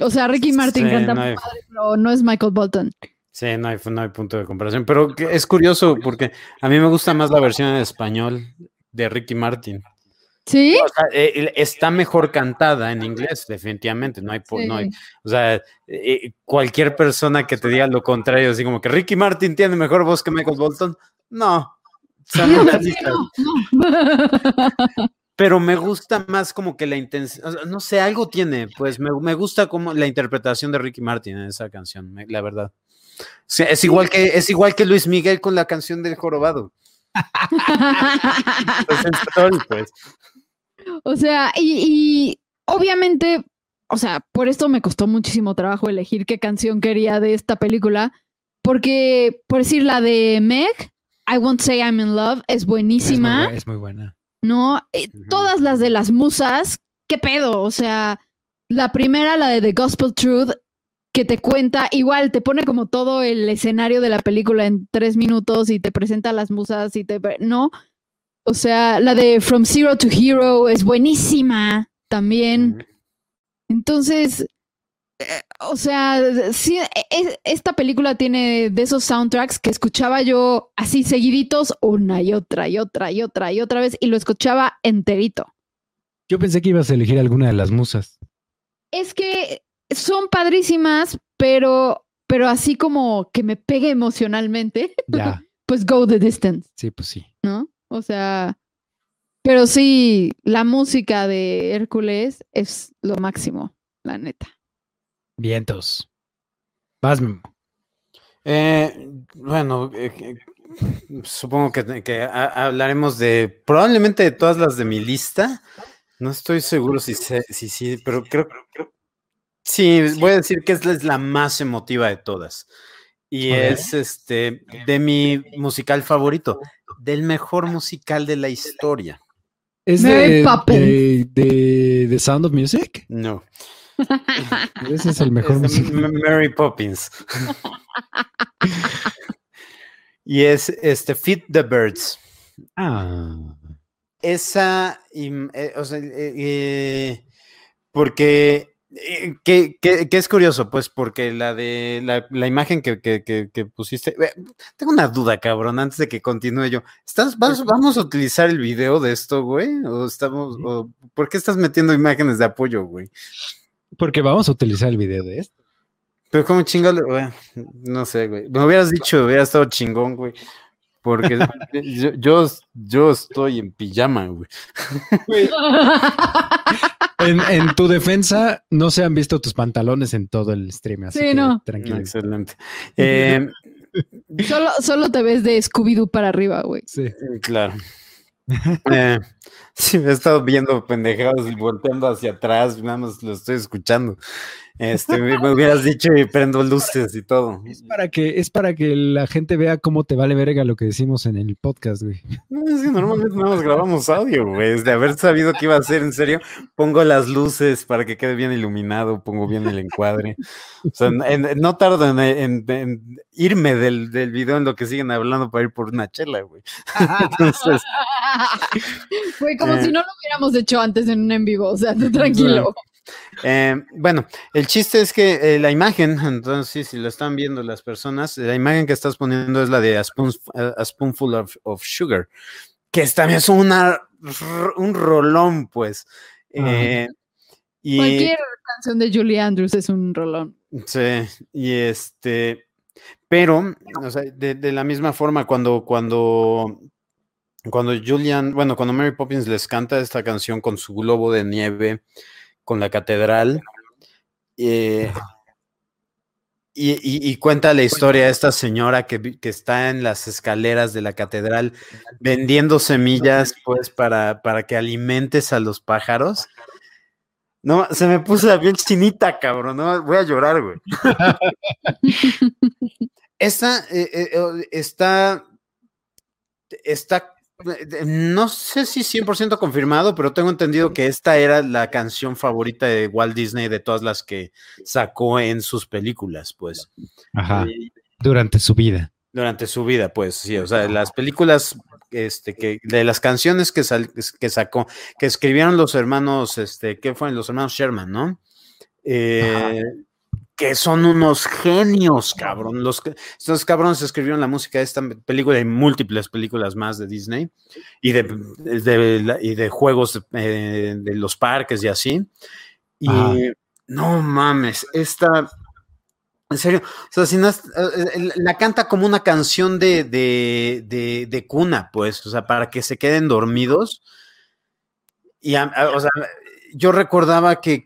O sea, Ricky Martin canta no padre, pero no es Michael Bolton. Sí, no hay, no hay punto de comparación, pero es curioso porque a mí me gusta más la versión en español de Ricky Martin. Sí. Eh, está mejor cantada en inglés, definitivamente. No hay, no hay o sea, eh, cualquier persona que te diga lo contrario, así como que Ricky Martin tiene mejor voz que Michael Bolton, no. [laughs] [laughs] Pero me gusta más como que la intención, no sé, algo tiene, pues me, me, gusta como la interpretación de Ricky Martin en esa canción, la verdad. es igual que es igual que Luis Miguel con la canción del jorobado. [laughs] pues. O sea, y, obviamente, o sea, por esto me costó muchísimo trabajo elegir qué canción quería de esta película, porque, por decir, la de Meg, I Won't Say I'm in Love, es buenísima. Es muy, buena. No, eh, todas las de las musas, ¿qué pedo? O sea, la primera, la de The Gospel Truth, que te cuenta, igual te pone como todo el escenario de la película en tres minutos y te presenta las musas y te... No, o sea, la de From Zero to Hero es buenísima también. Entonces, eh, o sea, sí, e, esta película tiene de esos soundtracks que escuchaba yo así seguiditos una y otra y otra y otra y otra vez y lo escuchaba enterito. Yo pensé que ibas a elegir alguna de las musas. Es que son padrísimas, pero, pero así como que me pegue emocionalmente. Ya. [laughs] pues go the distance. Sí, pues sí. ¿No? O sea, Pero sí, la música de Hércules es lo máximo, la neta. Vientos. Vas, Memo. Eh, bueno, eh, supongo que, que hablaremos de probablemente de todas las de mi lista. No estoy seguro si sí, si, si, pero creo, creo, sí, voy a decir que es, es la más emotiva de todas. Y es este de mi musical favorito, del mejor musical de la historia. ¿Es de, de, de, de, Sound of Music? No. [laughs] Ese es el mejor es musical. Mary Poppins. [laughs] y es este Feed the Birds. Ah. Esa, eh, o sea, eh, eh, porque eh, que, es curioso, pues, porque la de la, imagen que, pusiste. tengo una duda, cabrón, antes de que continúe yo. ¿Estás, ¿Vamos a utilizar el video de esto, güey? ¿O estamos, o, ¿Por qué estás metiendo imágenes de apoyo, güey? Porque vamos a utilizar el video de esto. Pero como chingón, no sé, güey. Me hubieras dicho, hubiera estado chingón, güey. Porque [laughs] yo, yo, estoy en pijama, güey. [laughs] En, tu defensa, no se han visto tus pantalones en todo el stream, así sí, no. tranquilo. Excelente. [laughs] Eh, solo, solo te ves de Scooby-Doo para arriba, güey. Sí. Claro. Eh, sí, me he estado viendo pendejados y volteando hacia atrás, nada más lo estoy escuchando. Este, me, hubieras dicho y prendo luces y todo. Es para que, es para que la gente vea cómo te vale verga lo que decimos en el podcast, güey. No, es que normalmente no nos grabamos audio, güey. De haber sabido que iba a ser en serio, pongo las luces para que quede bien iluminado, pongo bien el encuadre. O sea, no tardo en, irme del, del, video en lo que siguen hablando para ir por una chela, güey. [laughs] Entonces. Fue como si eh. no lo hubiéramos hecho antes en un en vivo, o sea, tú tranquilo. Eh, bueno, el chiste es que eh, la imagen, [laughs] entonces, si lo están viendo las personas, la imagen que estás poniendo es la de A, Spoonful of, Sugar, que también es una, un rolón, pues. Eh, y, Cualquier canción de Julie Andrews es un rolón. Sí, y este, pero, o sea, de, la misma forma, cuando, cuando, cuando Julian, bueno, cuando Mary Poppins les canta esta canción con su globo de nieve, con la catedral. Eh, y, cuenta la historia de esta señora que, está en las escaleras de la catedral vendiendo semillas, pues, para, para que alimentes a los pájaros. No, se me puso la piel chinita, cabrón. No, voy a llorar, güey. [laughs] Esta eh, eh, está, está no sé si 100% confirmado, pero tengo entendido que esta era la canción favorita de Walt Disney de todas las que sacó en sus películas, pues. Ajá. durante su vida. Durante su vida, pues, sí. O sea, las películas, este, que, de las canciones que, que sacó, que escribieron los hermanos, este, ¿qué fueron? Los hermanos Sherman, ¿no? Eh, que son unos genios, cabrón. Los, estos cabrones escribieron la música de esta película y múltiples películas más de Disney y de, y de juegos eh, de los parques y así. Y no mames, esta. En serio, o sea, si no eh, la canta como una canción de, de, de, cuna, pues, o sea, para que se queden dormidos. Y, o sea, yo recordaba que,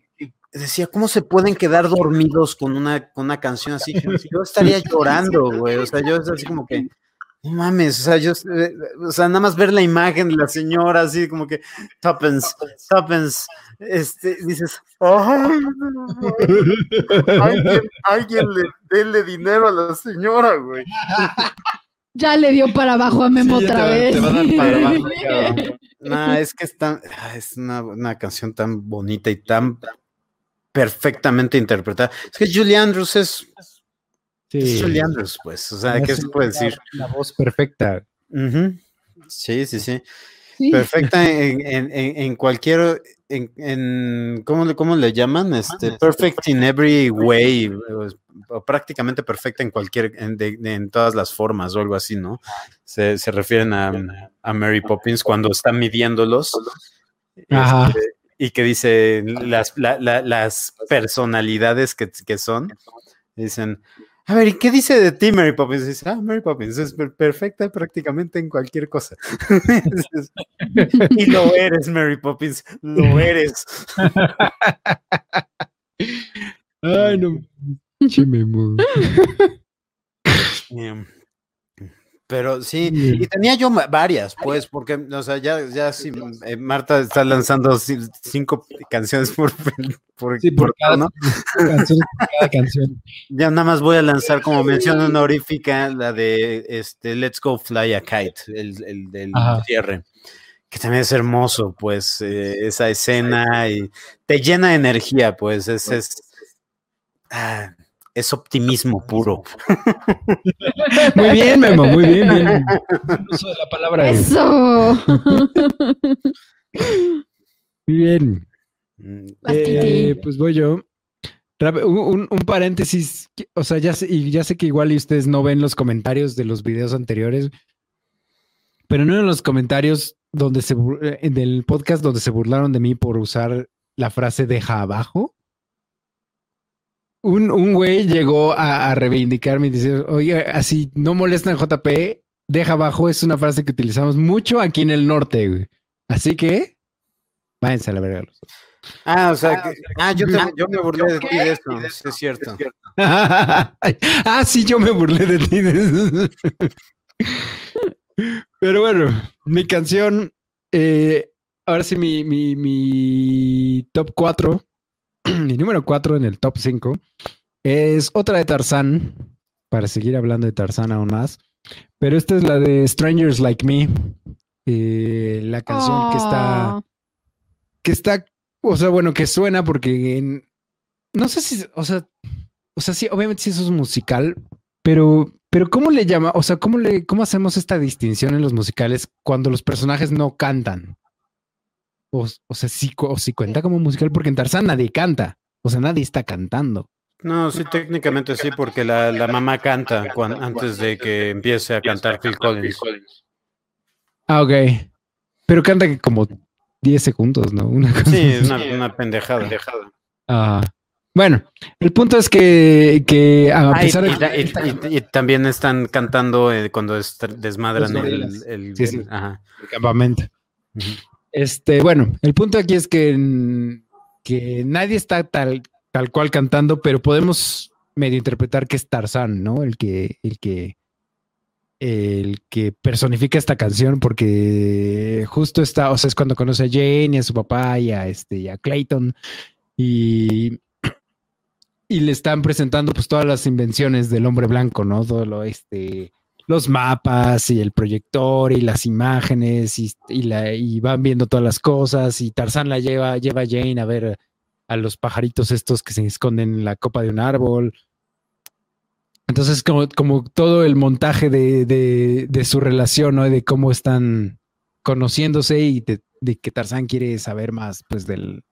decía, ¿cómo se pueden quedar dormidos con una, con una canción así? Yo estaría [laughs] llorando, güey. O sea, yo es así como que, no mames, o sea, yo, eh, o sea, nada más ver la imagen de la señora así como que, Tuppence, Tuppence, este, dices, alguien, alguien le déle dinero a la señora, güey. Ya le dio para abajo a Memo otra vez. Te va a dar para abajo, [laughs] no, es que es, tan, es una, una, canción tan bonita y tan perfectamente interpretada. Es que Julie Andrews es, Julie Andrews, pues. O sea, ¿qué se puede decir? La voz perfecta. Sí, sí, sí. Perfecta en, cualquier, en, ¿cómo, le llaman? Este, perfect in every way, o, prácticamente perfecta en cualquier, en, todas las formas o algo así, ¿no? Se, refieren a, Mary Poppins cuando están midiéndolos. Ajá. Este, y que dice las, las personalidades que, que, son. Dicen, A ver, ¿y qué dice de ti Mary Poppins? Dice, ah, Mary Poppins es perfecta prácticamente en cualquier cosa. [laughs] y lo eres, Mary Poppins, lo [laughs] eres. Ay, no. Chimemo. Em, pero sí, y tenía yo varias, pues, porque, o sea, ya, ya sí, eh, Marta está lanzando cinco canciones por, por, sí, por, cada, ¿no? canción, Ya nada más voy a lanzar como mención honorífica la de este Let's Go Fly a Kite, el, el del cierre, que también es hermoso, pues, eh, esa escena y te llena de energía, pues, es, es ah, es optimismo puro. [laughs] Muy bien, Memo, muy bien, bien. uso de la palabra. Eso. [laughs] Muy bien. Eh, pues voy yo. Un, un, paréntesis, o sea, ya sé, y ya sé que igual y ustedes no ven los comentarios de los videos anteriores, pero no en los comentarios donde se en el podcast donde se burlaron de mí por usar la frase deja abajo un, un güey llegó a, reivindicarme y dice, oye, así no molestan JP, deja abajo, es una frase que utilizamos mucho aquí en el norte, güey. Así que, váyanse a la verga. Ah, o sea, ah, ah yo, yo, me burlé de ti de eso, es cierto. [laughs] ah, sí, yo me burlé de ti de eso. Pero bueno, mi canción, eh, ahora sí, mi, mi, mi top 4 [clears throat] mi número 4 en el top 5 es otra de Tarzán, para seguir hablando de Tarzán aún más. Pero esta es la de Strangers Like Me. Eh, la canción que está. Oh. Que está. O sea, bueno, que suena porque no sé si. O sea. O sea, sí, obviamente sí eso es musical, pero. Pero ¿cómo le llama? O sea, ¿cómo le, cómo hacemos esta distinción en los musicales cuando los personajes no cantan? O, sea, sí, o sí cuenta como musical porque en Tarzán nadie canta. O sea, nadie está cantando. No, sí, técnicamente sí, porque la, la mamá canta antes de que empiece a cantar Phil Collins. Ah, ok. Pero canta como 10 segundos, ¿no? Una sí, es una, pendejada. Ah. Bueno, el punto es que, que a pesar de y, también están cantando eh, cuando desmadran el, el, campamento. Este, bueno, el punto aquí es que, nadie está tal, tal cual cantando, pero podemos medio interpretar que es Tarzán, ¿no? El que, el que, el que personifica esta canción, porque justo está, o sea, es cuando conoce a Jane y a su papá y a este, y a Clayton, y, y le están presentando pues todas las invenciones del hombre blanco, ¿no? Todo lo este los mapas y el proyector y las imágenes y, la, y van viendo todas las cosas y Tarzán la lleva, lleva a Jane a ver a los pajaritos estos que se esconden en la copa de un árbol. Entonces, como, como todo el montaje de, su relación, ¿no? De cómo están conociéndose y de, que Tarzán quiere saber más, pues, del,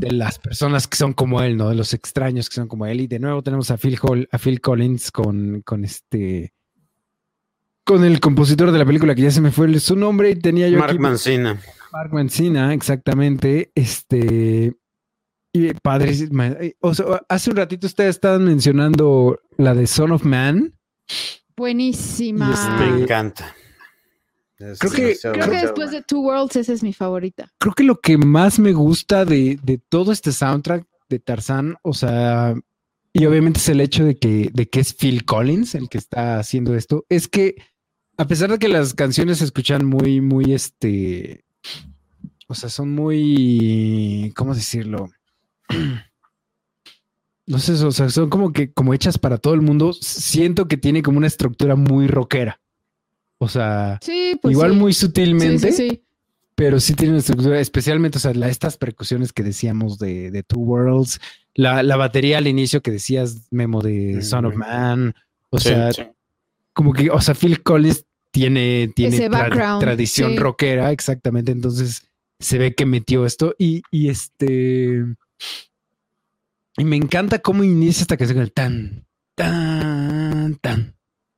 de las personas que son como él, ¿no? De los extraños que son como él. Y de nuevo tenemos a Phil, a Phil Collins con, con este con el compositor de la película que ya se me fue su nombre y tenía yo Mark Mancina. Mark Mancina, exactamente. Este y padre, hace un ratito ustedes estaban mencionando la de Son of Man. Buenísima. Este, me encanta. creo que, creo que después de Two Worlds esa es mi favorita. Creo que lo que más me gusta de, de todo este soundtrack de Tarzán, o sea, y obviamente es el hecho de que, de que es Phil Collins el que está haciendo esto, es que a pesar de que las canciones se escuchan muy, muy, este, o sea, son muy, ¿cómo decirlo? [clears throat] No sé, o sea, son como que, como hechas para todo el mundo. Siento que tiene como una estructura muy rockera. O sea, pues igual muy sutilmente, sí, pero sí tiene una estructura, especialmente, o sea, estas percusiones que decíamos de, de Two Worlds, la, la, batería al inicio que decías, Memo, de Son of Man, o sea, como que, o sea, Phil Collins tiene, tiene tradición rockera, exactamente. Entonces se ve que metió esto y, y, este. Y me encanta cómo inicia esta canción tan, tan, tan,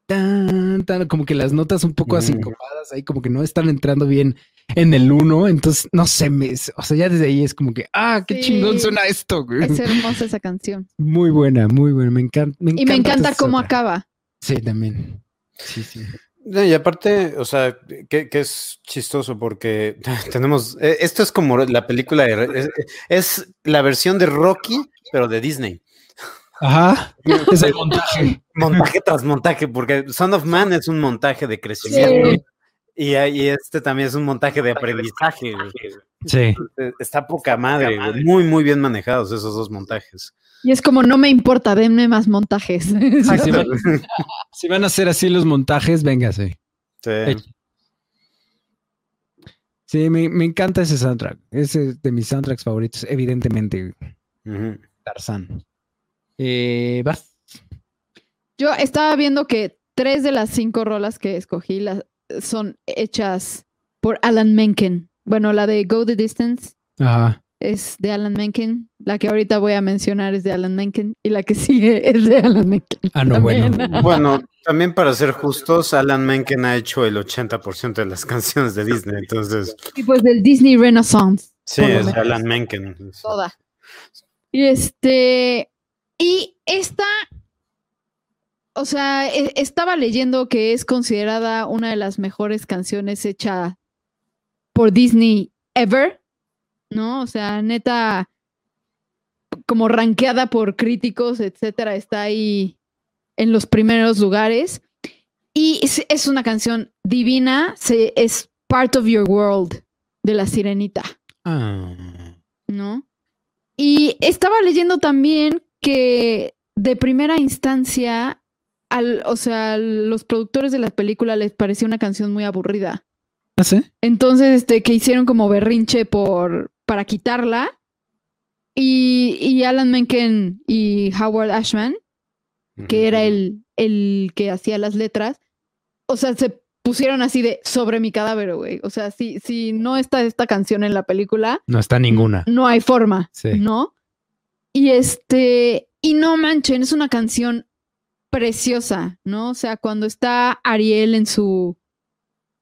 tan, tan, como que las notas un poco así copadas ahí, como que no están entrando bien en el uno, entonces no sé, me, o sea, ya desde ahí es como que, ah, qué chingón suena esto. Güey. Es hermosa esa canción. Muy buena, muy buena, me encanta. y me encanta cómo acaba. Sí, también. Sí, sí. Y aparte, o sea, que, es chistoso porque [laughs] tenemos, e, esto es como la película, de, es, la versión de Rocky, pero de Disney. Ajá, [laughs] es el montaje. Montaje tras montaje, porque Son of Man es un montaje de crecimiento. Y, y, este también es un montaje de aprendizaje. Sí. [laughs] Está poca madre, muy, muy bien manejados esos dos montajes. Y es como, no me importa, denme más montajes. [laughs] [laughs] si, van, a hacer así los montajes, véngase. Sí. Sí, me, encanta ese soundtrack. Es de mis soundtracks favoritos, evidentemente. Tarzán. Eh, ¿Vas? Yo estaba viendo que tres de las cinco rolas que escogí son hechas por Alan Menken. Bueno, la de Go the Distance. Ajá es de Alan Menken. La que ahorita voy a mencionar es de Alan Menken. Y la que [laughs] sigue es de Alan Menken. Ah, no, bueno. [laughs] bueno, también para ser justos, Alan Menken ha hecho el 80% de las [laughs] canciones de Disney. Entonces. Y pues del Disney Renaissance. Sí, es Alan Menken. Toda. Y este. Y esta. O sea, e, estaba leyendo que es considerada una de las mejores canciones hecha por Disney ever. ¿no? O sea, neta, como ranqueada por críticos, etcétera, está ahí en los primeros lugares. Y es, una canción divina, es Part of Your World de la Sirenita. Ah. ¿No? Y estaba leyendo también que de primera instancia, al, o sea, los productores de la película les pareció una canción muy aburrida. ¿Ah, sí? Entonces, este, que hicieron como berrinche por, para quitarla. Y, Alan Menken y Howard Ashman, que era el, el que hacía las letras, o sea, se pusieron así de sobre mi cadáver, güey. O sea, si, si no está esta canción en la película. No está ninguna. No hay forma, ¿no? Y este, y no manchen, es una canción preciosa, ¿no? O sea, cuando está Ariel en su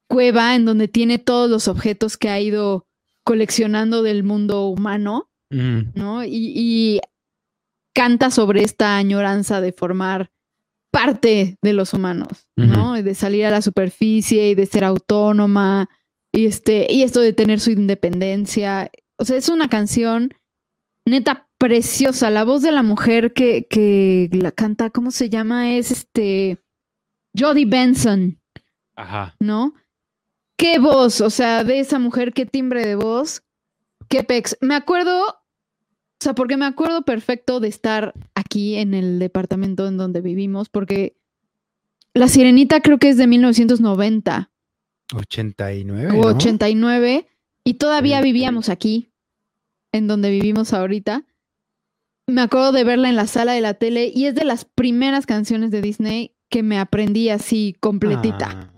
cueva, en donde tiene todos los objetos que ha ido coleccionando del mundo humano, ¿no? Y, canta sobre esta añoranza de formar parte de los humanos, ¿no? De salir a la superficie y de ser autónoma y este y esto de tener su independencia. O sea, es una canción neta preciosa. La voz de la mujer que, que la canta, ¿cómo se llama? Es este Jodie Benson. Ajá. ¿No? Qué voz, o sea, de esa mujer, qué timbre de voz, qué pex. Me acuerdo, o sea, porque me acuerdo perfecto de estar aquí en el departamento en donde vivimos, porque La Sirenita creo que es de 1990. 89. O 89, y todavía vivíamos aquí, en donde vivimos ahorita. Me acuerdo de verla en la sala de la tele y es de las primeras canciones de Disney que me aprendí así completita. Ah.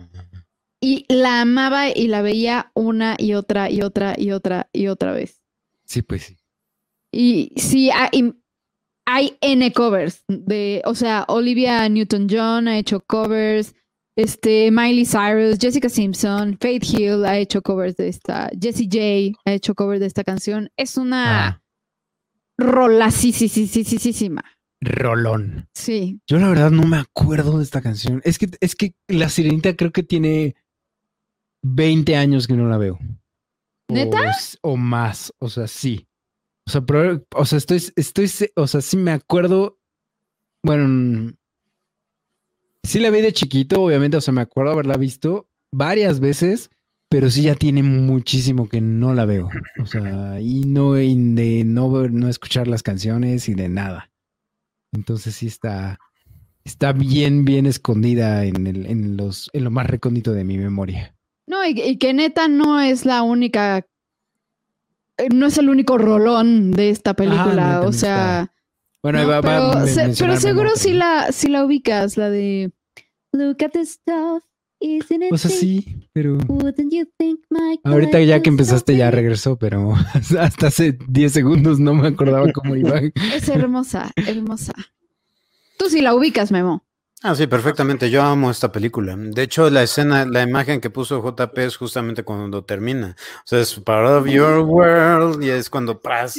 Y la amaba y la veía una y otra y otra y otra y otra vez. Sí, pues sí. Y sí, hay, hay N covers de, o sea, Olivia Newton-John ha hecho covers, este, Miley Cyrus, Jessica Simpson, Faith Hill ha hecho covers de esta, Jessie J ha hecho covers de esta canción. Es una rola, sí, sí, sí, sí, sí, sí, sí, Rolón. Sí. Yo la verdad no me acuerdo de esta canción. Es que, es que La Sirenita creo que tiene 20 años que no la veo. ¿Neta? O, más, o sea, sí. O sea, o sea, estoy, estoy, o sea, sí me acuerdo, bueno, sí la vi de chiquito, obviamente, o sea, me acuerdo haberla visto varias veces, pero sí ya tiene muchísimo que no la veo. O sea, y no de no, no escuchar las canciones y de nada. Entonces sí está, está bien, bien escondida en, el, en, los, en lo más recóndito de mi memoria. No, y, que neta no es la única, eh, no es el único rolón de esta película, o sea... Bueno, va, pero, pero seguro si la, si la ubicas, la de Look at this stuff. Isn't it o sea, sí, pero. Ahorita ya que empezaste ya regresó, pero [laughs] hasta hace 10 segundos no me acordaba cómo iba. Es hermosa, hermosa. Tú sí la ubicas, Memo. Ah, sí, perfectamente. Yo amo esta película. De hecho, la escena, la imagen que puso JP es justamente cuando termina. O sea, es part of your world y es cuando pras,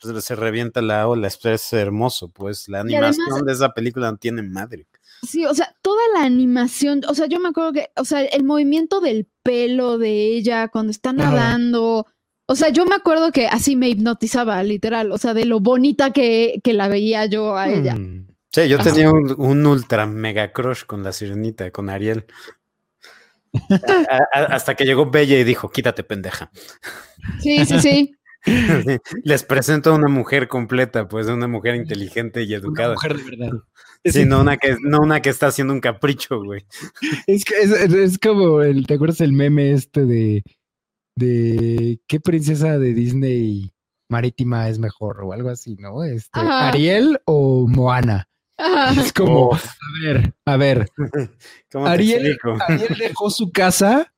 pues, se revienta la ola. Es, hermoso, pues la animación de esa película no tiene madre. Sí, o sea, toda la animación, o sea, yo me acuerdo que, o sea, el movimiento del pelo de ella cuando está nadando, o sea, yo me acuerdo que así me hipnotizaba, literal, o sea, de lo bonita que, la veía yo a ella. Mm. Sí, yo tenía un, ultra mega crush con la sirenita, con Ariel. hasta que llegó Bella y dijo, quítate pendeja. Sí, sí, [laughs] sí. Les presento a una mujer completa, pues una mujer inteligente y educada. Una mujer de verdad. Sí, no una, que, no una que está haciendo un capricho, güey. Es, que es, como el, ¿te acuerdas el meme este de, de qué princesa de Disney marítima es mejor o algo así, ¿no? Este, Ariel o Moana. [laughs] Es como, a ver, a ver. [laughs] Ariel, Ariel dejó su casa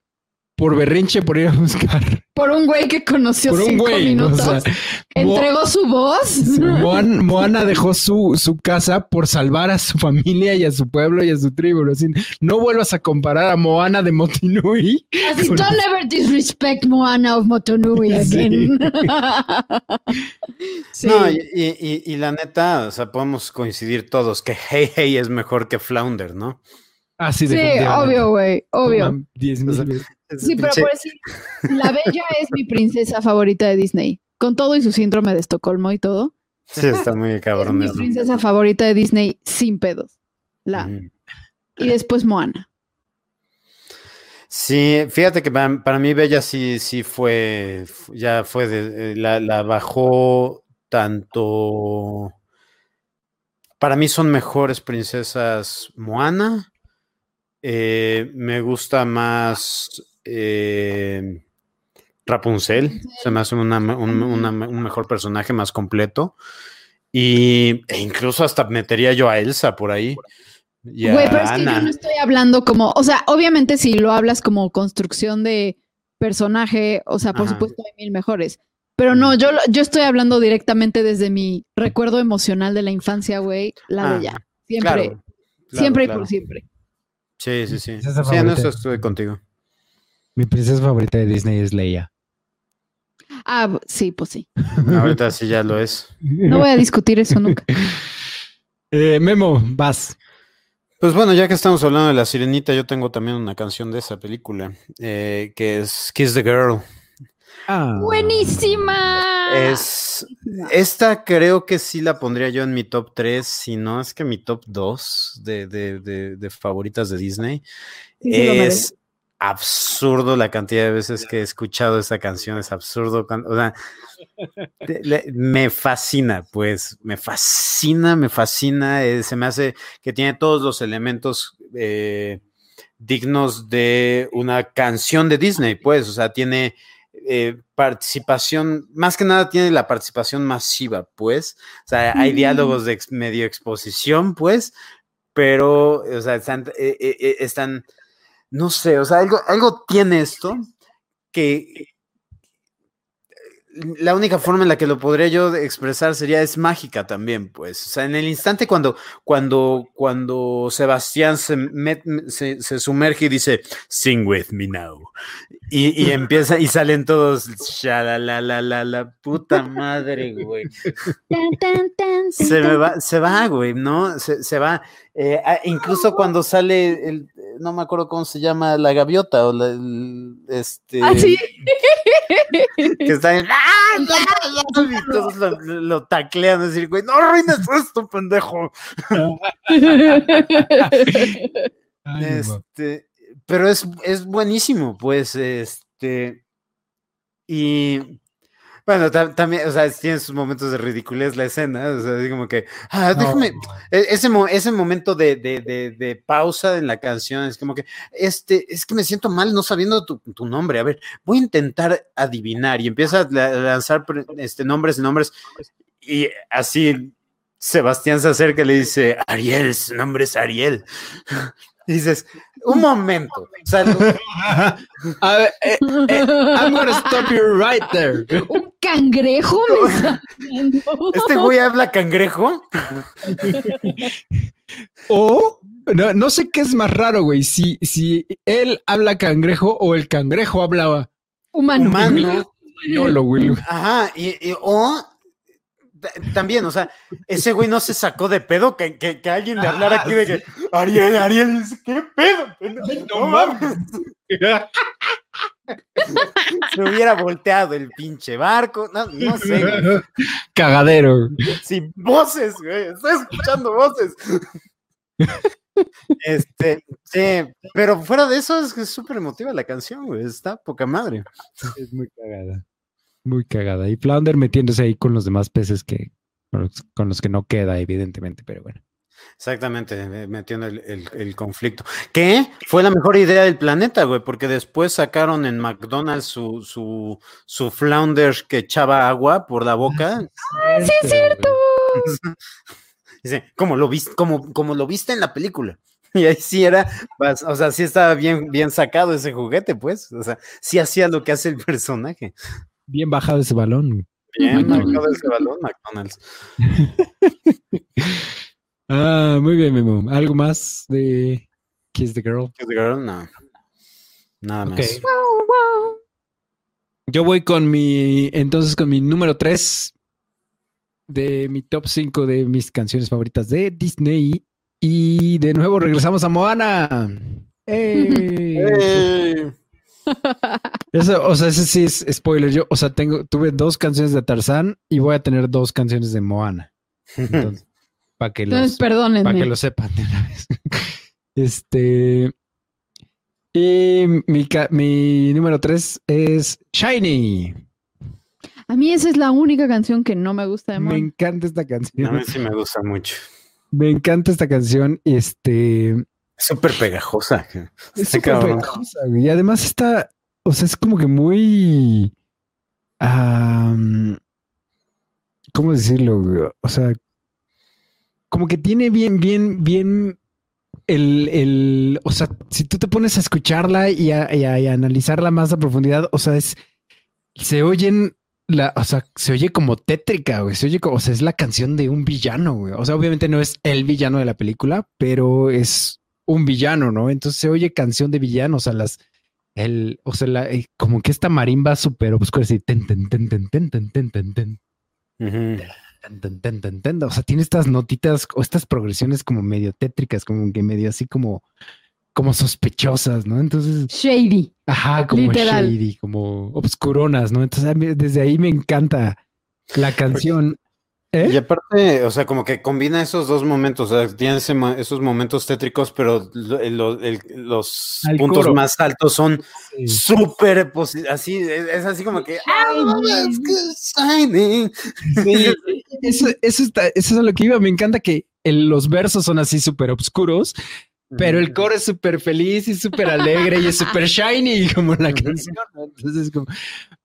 por berrinche por ir a buscar. Por un güey que conoció por cinco minutos. entregó su voz. Moana, dejó su, su, casa por salvar a su familia y a su pueblo y a su tribu. no vuelvas a comparar a Moana de Motunui. don't ever disrespect Moana of Motunui [laughs] again. [laughs] No, y, y, la neta, o sea, podemos coincidir todos que Hey Hey es mejor que Flounder, ¿no? Ah, sí, sí obvio, güey, obvio. Sí, pero por decir, la Bella es mi princesa favorita de Disney, con todo y su síndrome de Estocolmo y todo. Sí, está muy cabrón. Es mi princesa favorita de Disney sin pedos. La. Y después Moana. Sí, fíjate que para, mí Bella sí, sí fue, ya fue, de, eh, la, la bajó tanto. Para mí son mejores princesas Moana. Eh, me gusta más eh, Rapunzel, se me hace un mejor personaje, más completo. Y, e incluso hasta metería yo a Elsa por ahí. Güey, pero es que yo no estoy hablando como, o sea, obviamente si lo hablas como construcción de personaje, o sea, por supuesto hay mil mejores. Pero no, yo, yo estoy hablando directamente desde mi recuerdo emocional de la infancia, güey, la de ella. Siempre, siempre y por siempre. Sí, sí, sí. Sí, en eso estuve contigo. Mi princesa favorita de Disney es Leia. Ah, sí, pues sí. [laughs] Ahorita sí ya lo es. No voy a discutir eso nunca. [laughs] Eh, Memo, vas. Pues bueno, ya que estamos hablando de la sirenita, yo tengo también una canción de esa película, eh, que es Kiss the Girl. Ah. Buenísima. Es esta creo que sí la pondría yo en mi top 3, si no es que mi top 2 de, favoritas de Disney. es absurdo la cantidad de veces que he escuchado esta canción, es absurdo. O sea, me fascina, pues, me fascina, me fascina, eh, se me hace que tiene todos los elementos eh, dignos de una canción de Disney, pues, o sea, tiene eh, participación, más que nada tiene la participación masiva, pues, o sea, hay diálogos de medio exposición, pues, pero, o sea, están, están no sé, o sea, algo, algo tiene esto que la única forma en la que lo podría yo expresar sería es mágica también, pues. O sea, en el instante cuando, cuando, cuando Sebastián se, se, sumerge y dice, sing with me now. Y, [laughs] empieza, y salen todos, la la la la la puta madre, güey. se va, se va, güey, ¿no? Se, se va. Eh, ah, incluso cuando sale el, no me acuerdo cómo se llama, la gaviota o la, este. Ah, sí. Que está en. ¡Ah! [laughs] Y todos lo, taclean, decir, güey, no arruines esto, pendejo. [laughs] este, pero es, es buenísimo, pues, este. Y bueno, también, o sea, tiene sus momentos de ridiculez la escena, o sea, así como que, ah, déjame, e, ese, ese momento de, de, de, pausa en la canción, es como que, este, es que me siento mal no sabiendo tu, tu nombre, a ver, voy a intentar adivinar, y empieza a lanzar este, nombres y nombres, y así Sebastián se acerca y le dice, Ariel, su nombre es Ariel. [laughs] dices, un momento. O sea, [laughs] a ver, eh, eh, I'm gonna stop you right there. [laughs] Un cangrejo Este güey habla cangrejo. o No, no sé qué es más raro, güey. Si, si él habla cangrejo o el cangrejo hablaba Humano. Humano. No, lo güey. Ajá, y, y- o también, o sea, ese güey no se sacó de pedo que, que, que alguien le hablara aquí de que Ariel, Ariel, ¿qué pedo? No mames. [laughs] [laughs] Se hubiera volteado el pinche barco, no, no sé, güey. [laughs] Cagadero. sin voces, güey, estoy escuchando voces. [laughs] Este, sí, pero fuera de eso es que es súper emotiva la canción, güey, está poca madre. Es muy cagada. Muy cagada. Y Flounder metiéndose ahí con los demás peces que con los, con los que no queda, evidentemente, pero bueno. Exactamente, metiendo el, el- el conflicto. Que fue la mejor idea del planeta, güey, porque después sacaron en McDonald's su, su, su flounder que echaba agua por la boca. [laughs] sí, es cierto. [laughs] Dice, como lo viste, como, como lo viste en la película. [laughs] Y ahí sí era, o sea, sí estaba bien, bien sacado ese juguete, pues. O sea, sí hacía lo que hace el personaje. Bien bajado ese balón. Bien marcado ese balón, McDonald's. Ah, muy bien, Memo. ¿Algo más de Kiss the Girl? Kiss the Girl, no. Nada más. Ok. Yo voy con mi, entonces con mi número 3 de mi top 5 de mis canciones favoritas de Disney. Y de nuevo regresamos a Moana. ¡Ey! ¡Ey! Eso, o sea, ese sí es spoiler. Yo, o sea, tengo, tuve dos canciones de Tarzán y voy a tener dos canciones de Moana. Entonces, para que Entonces, los, para que lo sepan de una vez. [laughs] Este. Y mi, mi número 3 es Shiny. A mí esa es la única canción que no me gusta de Me Mon. encanta esta A canción. mí sí me gusta mucho. Me encanta esta canción. Este. Súper pegajosa. Es súper pegajosa, güey. Y además está, o sea, es como que muy, am, ¿cómo decirlo? güey? O sea, como que tiene bien, bien, bien el, el, o sea, si tú te pones a escucharla y a, a- analizarla más a profundidad, o sea, es, se oyen la, o sea, se oye como tétrica, güey. Se oye como, o sea, es la canción de un villano, güey. O sea, obviamente no es el villano de la película, pero es un villano, ¿no? Entonces se oye canción de villano, o sea, las, el, o sea, la, eh, como que esta marimba súper oscura, así, ten, ten, ten, ten, ten, ten, ten, ten, ten, Ujú. ten, ten, ten, ten, ten. O sea, tiene estas notitas o estas progresiones como medio tétricas, como que medio así como, como sospechosas, ¿no? Entonces, Shady. Ajá, como Literal. shady, como obscuronas, ¿no? Entonces, a mí- desde ahí me encanta la canción. ¿Eh? Y aparte, o sea, como que combina esos dos momentos, o sea, tiene esos momentos tétricos, pero lo- el- lo- el- los Al puntos coro. más altos son súper así, es, es así como que "Ah, es que shining". Sí, [laughs] eso, eso, está, eso es a lo que iba. Me encanta que el- los versos son así súper oscuros, pero el coro es súper feliz y súper alegre y es súper shiny [laughs] como la canción. Entonces es como,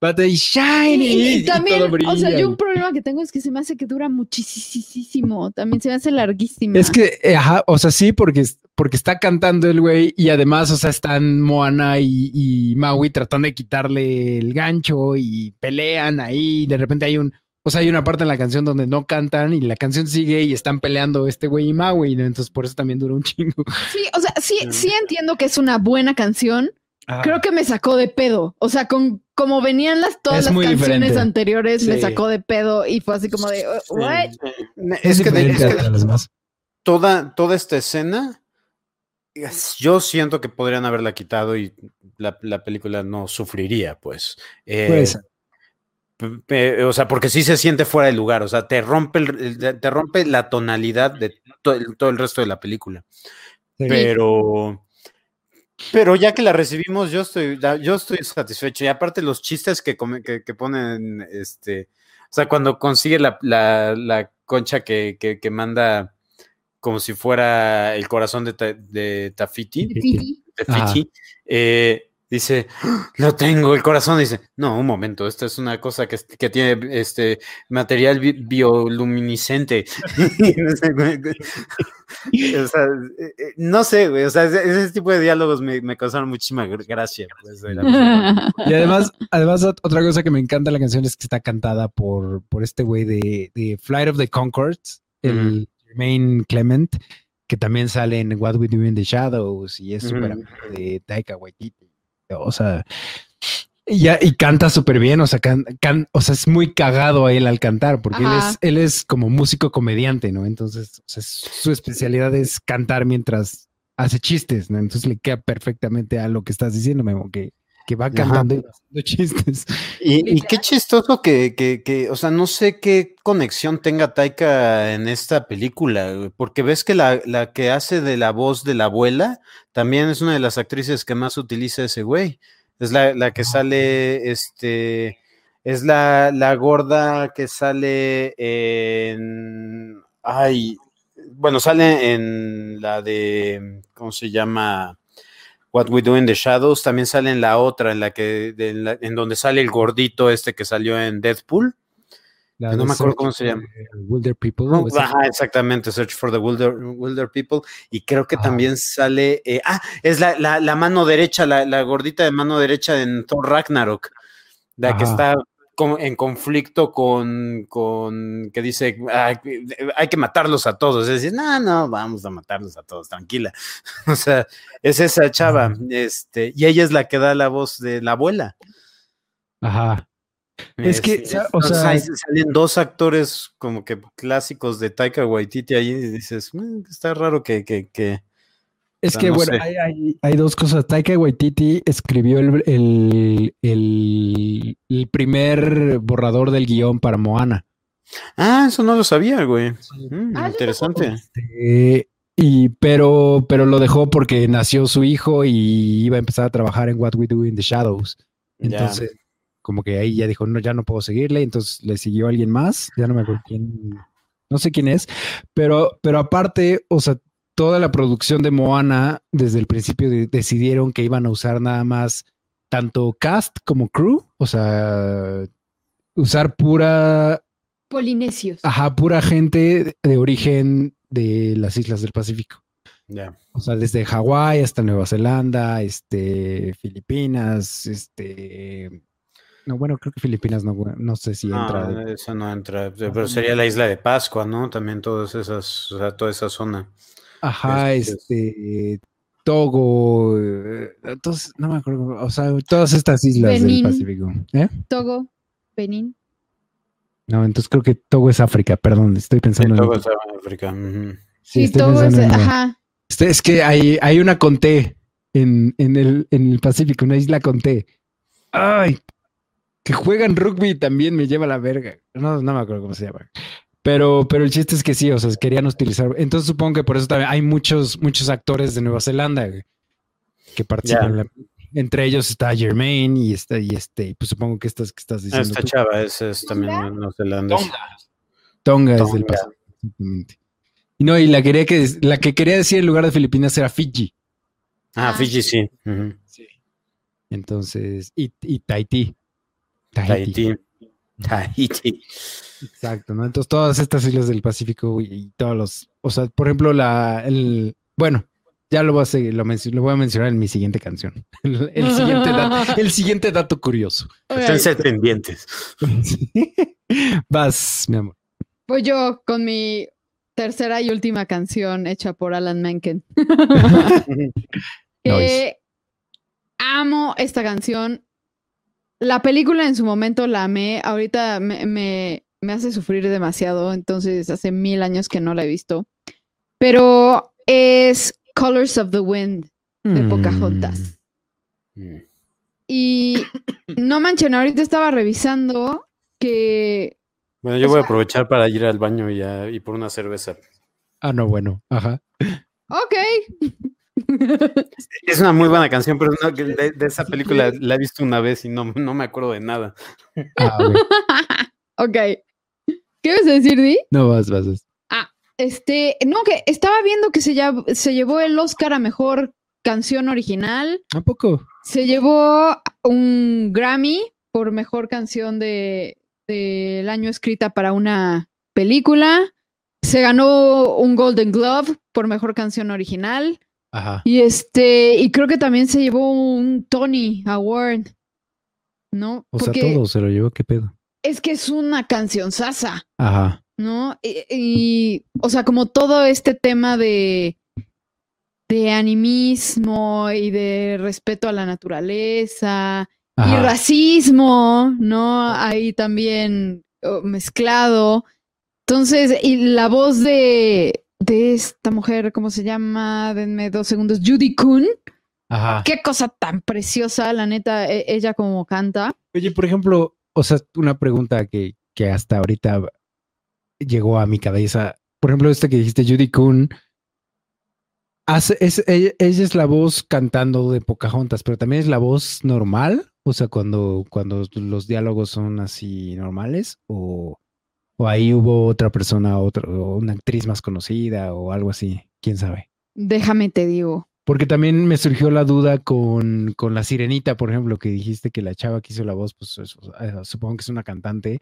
but they shiny. Y, y también, todo o sea, yo un problema que tengo es que se me hace que dura muchísimo. También se me hace larguísima. Es que, eh, ajá, o sea, sí, porque, porque está cantando el güey y además, o sea, están Moana y, y Maui tratando de quitarle el gancho y pelean ahí. y de repente hay un, o sea, hay una parte en la canción donde no cantan y la canción sigue y están peleando este güey y Maui, ¿no? Entonces por eso también dura un chingo. Sí, o sea, sí, sí entiendo que es una buena canción. Creo que me sacó de pedo. O sea, con como venían las todas Es las canciones diferente. anteriores, me sacó de pedo y fue así como de "Uh, what? Es que, de- es que a las demás. toda, toda esta escena, es- yo siento que podrían haberla quitado y la, la película no sufriría, pues. Eh, Puede ser. p- pe- o sea, porque sí se siente fuera de lugar, o sea, te rompe, el- te rompe la tonalidad de to- todo el resto de la película. Sí. Pero, pero ya que la recibimos, yo estoy, yo estoy satisfecho. Y aparte los chistes que, come- que, que ponen, este, o sea, cuando consigue la, la- la concha que, que- que manda como si fuera el corazón de, Ta- de Tafiti, de. Fiti, eh, dice, "Ah, lo tengo, el corazón dice, no, un momento, esto es una cosa que, que tiene este material bi- bioluminiscente. [laughs] No sé, güey. O sea, no sé, güey, o sea, ese, ese tipo de diálogos me, me causaron muchísima gr- gracia. pues. Y además, además, ot- otra cosa que me encanta de la canción es que está cantada por, por este güey de, de Flight of the Concords, el Jermaine Clement. que también sale en What We Do in the Shadows y es súper amigo de Taika Waititi. O sea, y, y canta súper bien, o sea, o sea, es muy cagado a él al cantar, porque él es, él es como músico comediante, ¿no? Entonces, su especialidad es cantar mientras hace chistes, ¿no? Entonces le queda perfectamente a lo que estás diciendo, Memo, que, que va cantando y haciendo [laughs] chistes. Y, qué chistoso que, que, que, o sea, no sé qué conexión tenga Taika en esta película, porque ves que la, la que hace de la voz de la abuela también es una de las actrices que más utiliza ese güey. Es la, que sale, este, es la, la gorda que sale en, ay, bueno, sale en la de, ¿cómo se llama? What We Do in the Shadows, también sale en la otra, en la que, en donde sale el gordito este que salió en Deadpool no me acuerdo cómo se llama. Wilder People. ajá, exactamente, Search for the Wilder, Wilder People. Y creo que también sale. Eh, ah, es la, la, mano derecha, la, la, gordita de mano derecha en Thor Ragnarok. La que está en conflicto con, con que dice hay que matarlos a todos. Es decir, no, no, vamos a matarlos a todos, tranquila. [laughs] o sea, es esa chava. Este, y ella es la que da la voz de la abuela. Ajá. Es que, o sea, salen dos actores como que clásicos de Taika Waititi ahí y dices, mm, está raro que... que, que es que, bueno, hay, hay, dos cosas. Taika Waititi escribió el, el, el, primer borrador del guion para Moana. Ah, eso no lo sabía, güey. Mm, ah, interesante. Este, y, pero, pero lo dejó porque nació su hijo y iba a empezar a trabajar en What We Do in the Shadows. Entonces, como que ahí ya dijo, no, ya no puedo seguirle, entonces le siguió alguien más, ya no me acuerdo quién, no sé quién es, pero, pero aparte, o sea, toda la producción de Moana, desde el principio decidieron que iban a usar nada más tanto cast como crew, o sea, usar pura... Polinesios. Ajá, pura gente de origen de las islas del Pacífico. Ya. O sea, desde Hawái hasta Nueva Zelanda, este, Filipinas, este, no, bueno, creo que Filipinas no, no sé si entra. No, eso no entra, pero sería la isla de Pascua, ¿no? También todas esas, o sea, toda esa zona. Ajá, este, Togo, eh, entonces, no me acuerdo, o sea, todas estas islas del Pacífico. ¿Eh? Togo, Benín. No, entonces creo que Togo es África, perdón, estoy pensando en. Togo es África. Sí, Togo es, ajá. Este, es que hay, hay una con T en, en, el, en el Pacífico, una isla con T. Ay, que juegan rugby también me lleva a la verga. No, no me acuerdo cómo se llama. Pero, pero el chiste es que sí, o sea, querían utilizar. Entonces supongo que por eso también hay muchos, muchos actores de Nueva Zelanda que participan. Entre ellos está Germain y está, y este, pues supongo que estas que estás diciendo. esta chava es, también Nueva Zelanda. Tonga. es del pasado. Y no, y la, quería que, la que quería decir en lugar de Filipinas era Fiji. Ah, Fiji sí. sí. Entonces, y, y Tahití. Tahiti. Tahiti. Exacto, ¿no? Entonces todas estas islas del Pacífico y, todos los, o sea, por ejemplo, la, el, bueno, ya lo voy a seguir, lo, voy a mencionar en mi siguiente canción. [laughs] El, siguiente, dato, [laughs] el siguiente dato curioso. Estén pendientes. [laughs] Vas, mi amor. Pues yo con mi tercera y última canción hecha por Alan Menken. amo esta canción la película en su momento la amé, ahorita me, me, hace sufrir demasiado, entonces hace mil años que no la he visto. Pero es Colors of the Wind de mm. Pocahontas. Mm. Y no manchen, ahorita estaba revisando que. Bueno, yo voy a aprovechar para ir al baño y, y por una cerveza. Ah, no, bueno, ajá. Ok. Es una muy buena canción, pero de, esa película la he visto una vez y no, no me acuerdo de nada. Ah, [laughs] ok. ¿Qué vas a decir, Di? No, vas, vas, Ah, este, no, que estaba viendo que se, se llevó el Oscar a mejor canción original. ¿A poco? Se llevó un Grammy por mejor canción de del año escrita para una película. Se ganó un Golden Glove por mejor canción original. Ajá. Y este, y creo que también se llevó un Tony Award, ¿no? O sea, todo se lo llevó, ¿qué pedo? Es que es una canción sasa. Ajá. ¿no? Y, o sea, como todo este tema de, de animismo y de respeto a la naturaleza y racismo, ¿no? Ahí también mezclado. Entonces, y la voz de, de esta mujer, ¿cómo se llama? Denme dos segundos, Judy Kuhn. Ajá. Qué cosa tan preciosa, la neta, e, ella como canta. Oye, por ejemplo, o sea, una pregunta que, que hasta ahorita llegó a mi cabeza. Por ejemplo, esta que dijiste, Judy Kuhn. Hace, es, ella, es la voz cantando de Pocahontas, pero también es la voz normal. O sea, cuando, cuando los diálogos son así normales, o, o ahí hubo otra persona, otra, una actriz más conocida, o algo así, quién sabe. Déjame te digo. Porque también me surgió la duda con, con la sirenita, por ejemplo, que dijiste que la chava que hizo la voz, pues eh, supongo que es una cantante,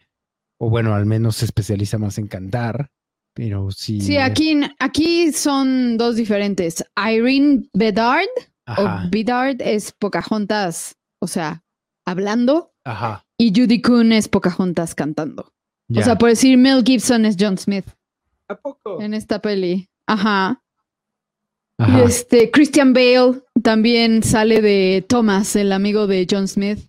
o bueno, al menos se especializa más en cantar, pero sí. Sí, aquí, aquí son dos diferentes. Irene Bedard o Bedard es Pocahontas, o sea, hablando. Ajá. Y Judy Kuhn es Pocahontas cantando. O sea, por decir Mel Gibson es John Smith. ¿A poco? En esta peli. Ajá. Y este, Christian Bale también sale de Thomas, el amigo de John Smith.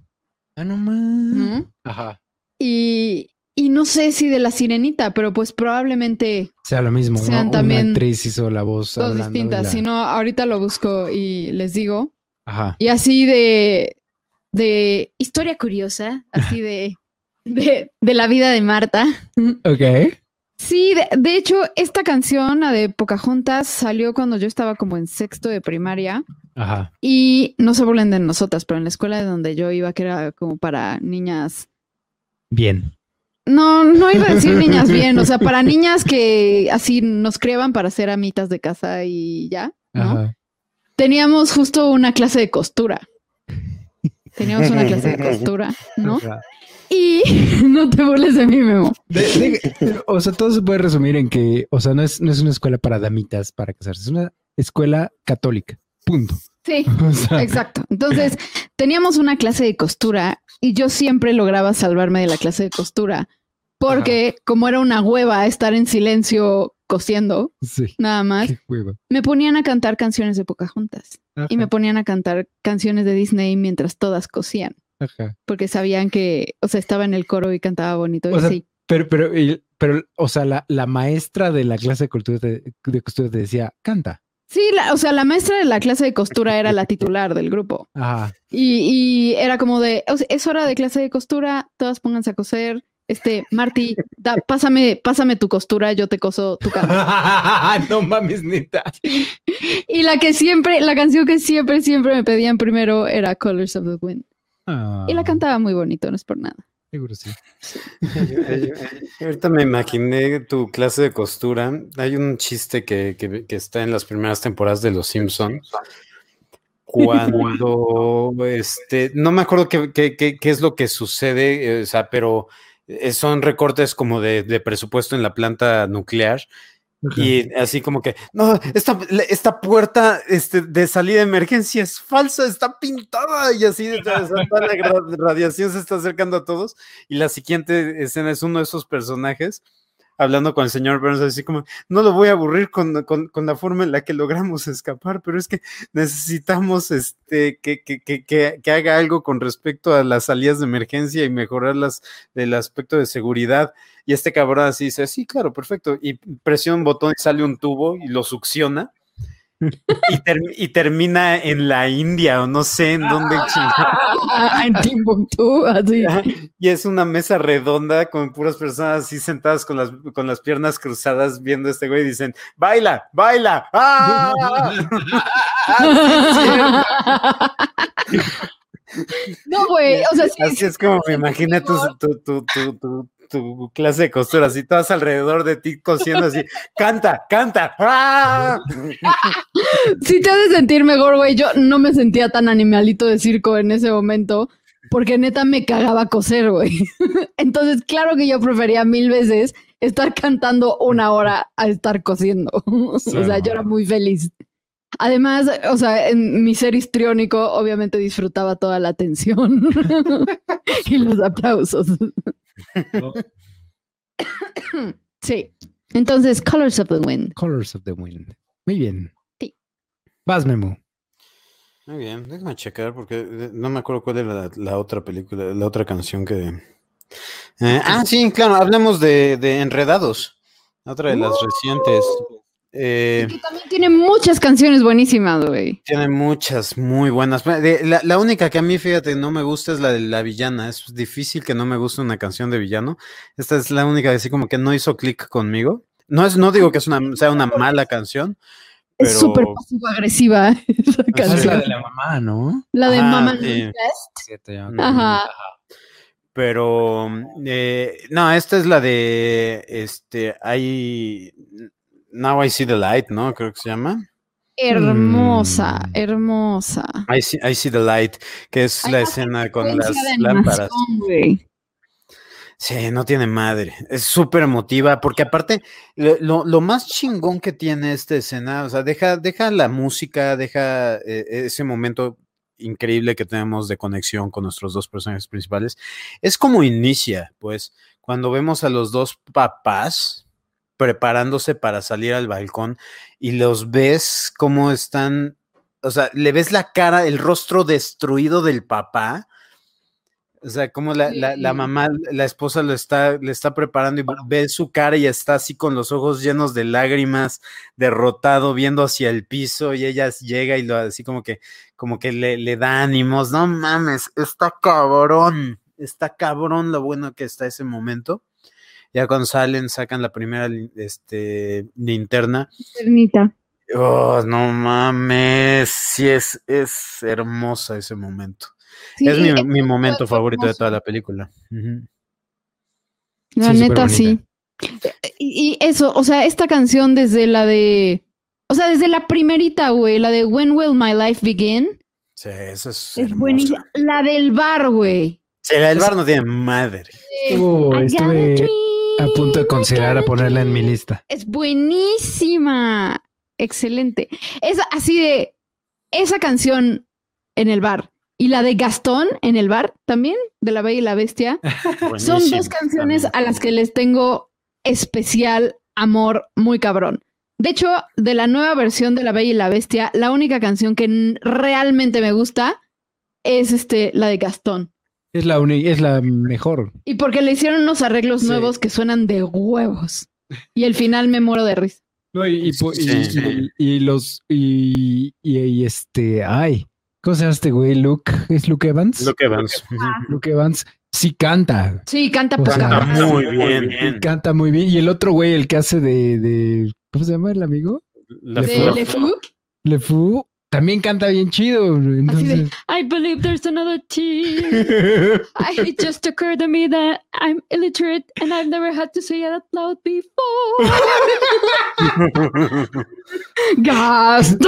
Ah, no más. Ajá. Y, y no sé si de la sirenita, pero pues probablemente sea lo mismo. Sean también Una actriz hizo la voz. Dos distintas. Si no, ahorita lo busco y les digo. Ajá. Y así de, de historia curiosa, así de, [laughs] de, de la vida de Marta. Ok. Sí, de, hecho, esta canción, la de Pocahontas, salió cuando yo estaba como en sexto de primaria. Ajá. Y no se burlen de nosotras, pero en la escuela de donde yo iba, que era como para niñas. Bien. No, no iba a decir niñas bien, o sea, para niñas que así nos criaban para ser amitas de casa y ya, ¿no? Teníamos justo una clase de costura. Teníamos una clase de costura, ¿no? [laughs] Y [laughs] no te burles de mí, Memo. o sea, todo se puede resumir en que, o sea, no es, no es una escuela para damitas para casarse, es una escuela católica. Punto. Sí, [laughs] exacto. Entonces, teníamos una clase de costura y yo siempre lograba salvarme de la clase de costura porque como era una hueva estar en silencio cosiendo, nada más, me ponían a cantar canciones de Pocahontas y me ponían a cantar canciones de Disney mientras todas cosían. Porque sabían que, o sea, estaba en el coro y cantaba bonito. y Pero, pero, pero, o sea, la, la, maestra de la clase de, cultura de, costura te decía, canta. Sí, o sea, la maestra de la clase de costura era la titular del grupo. Ajá. Y, y era como de, es hora de clase de costura, todas pónganse a coser, este, Marty, pásame, pásame tu costura, yo te coso tu cama. [laughs] no mames, neta. [laughs] Y la que siempre, la canción que siempre, siempre me pedían primero era Colors of the Wind. Y la ah. cantaba muy bonito, no es por nada. Seguro sí. [laughs] Ahorita me imaginé tu clase de costura. Hay un chiste que, que, está en las primeras temporadas de Los Simpsons. Cuando, [laughs] este, no me acuerdo qué, qué, qué, es lo que sucede, o sea, pero eh, son recortes como de, presupuesto en la planta nuclear. Y así como que, no, esta, esta puerta este, de salida de emergencia es falsa, está pintada y así la radiación se está acercando a todos. Y la siguiente escena es uno de esos personajes hablando con el señor Burns, así como, no lo voy a aburrir con, la forma en la que logramos escapar, pero es que necesitamos este, que, que, que, que, haga algo con respecto a las salidas de emergencia y mejorarlas del aspecto de seguridad. Y este cabrón así dice, sí, claro, perfecto. Y presiona un botón y sale un tubo y lo succiona y, termina en la India o no sé en dónde. [laughs] en Timbuktu, así. Y es una mesa redonda con puras personas así sentadas con las, con las piernas cruzadas viendo a este güey y dicen, baila, baila. ¡Ah! [laughs] [laughs] no, güey, o sea, Así es como me imagino tu, tu, tu, tu clase de costura, así todas alrededor de ti cosiendo así, canta, canta. ¡Ah! [laughs] Sí te hace sentir mejor, güey. Yo no me sentía tan animalito de circo en ese momento, porque neta me cagaba coser, güey. [laughs] Entonces, claro que yo prefería mil veces estar cantando una hora a estar cosiendo. [laughs] O sea, yo era muy feliz. Además, o sea, en mi ser histriónico, obviamente disfrutaba toda la atención y los aplausos. [coughs] Sí. Entonces, Colors of the Wind. Colors of the Wind. Muy bien. Sí. Vas, Memo. Muy bien, déjame checar porque eh, no me acuerdo cuál era la, la otra película, la otra canción que... Eh, ah, sí, claro, hablemos de, de Enredados, otra de las recientes. Eh, Que también tiene muchas canciones buenísimas, güey. tiene muchas muy buenas. La, la única que a mí, fíjate, no me gusta es la de la villana. Es difícil que no me guste una canción de villano. Esta es la única que así como que no hizo clic conmigo. No, es, no digo que es una, sea una mala canción, Es súper pasivo-agresiva [laughs] esa Ah, es canción. la de la mamá, ¿no? La de Ajá, Mama sí. Ajá. Pero eh, no, esta es la de este I Now I See the Light, ¿no? Creo que se llama. Hermosa, Mm. hermosa. I See, I See the Light, que es la escena con las lámparas. Sí, no tiene madre. Es súper emotiva, porque aparte, lo, lo- lo más chingón que tiene esta escena, o sea, deja, deja la música, deja eh, ese momento increíble que tenemos de conexión con nuestros dos personajes principales. Es como inicia, pues, cuando vemos a los dos papás preparándose para salir al balcón y los ves cómo están, o sea, le ves la cara, el rostro destruido del papá. O sea, como la, la, mamá, la esposa lo está, le está preparando y ve su cara y está así con los ojos llenos de lágrimas, derrotado, viendo hacia el piso, y ella llega y lo así como que, como que le, le da ánimos. No mames, está cabrón, está cabrón lo bueno que está ese momento. Ya cuando salen, sacan la primera este, linterna. Ternita. Oh, no mames, sí es, es hermosa ese momento. Sí, es mi, es mi momento hermoso. favorito de toda la película. La Sí, neta, sí. Y, y eso, o sea, esta canción desde la de. O sea, desde la primerita, güey, la de When Will My Life Begin. Sí, eso es. Es buenísima. La del bar, güey. Sí, la del bar no tiene madre. Estuve a punto de considerar a ponerla en mi lista. Es buenísima. Excelente. Es así de esa canción en el bar y la de Gastón en el bar también, de La Bella y la Bestia. [laughs] Son dos canciones también. a las que les tengo especial amor muy cabrón. De hecho, de la nueva versión de La Bella y la Bestia, la única canción que realmente me gusta es este, la de Gastón. Es la única, es la mejor. Y porque le hicieron unos arreglos Sí. nuevos que suenan de huevos. Y al final me muero de risa. No, y, y y- y- y los y, y- y este, ay, ¿cómo se llama este güey? Luke, ¿es Luke Evans? Luke Evans. Luke Evans sí canta. Sí, canta O sea, Canta muy bien. Canta muy bien. Y el otro güey, el que hace de, de ¿cómo se llama el amigo? Le. Le Fou. Le Fou. También canta bien chido. Entonces, I believe there's another tear. I, [laughs] it just occurred to me that I'm illiterate and I've never had to say it out loud before. [laughs] Gastón.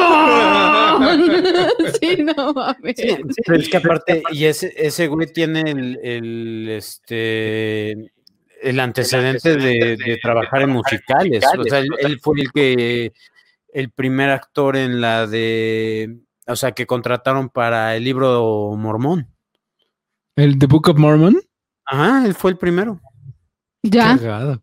[laughs] sí, no mames. Sí, pero es que aparte, y ese, ese güey tiene el, el, este el antecedente de, de trabajar en musicales. O sea, él, él fue el que el primer actor en la de o sea que contrataron para el libro mormón. el The Book of Mormon. Ajá, él fue el primero. Ya. Cagado.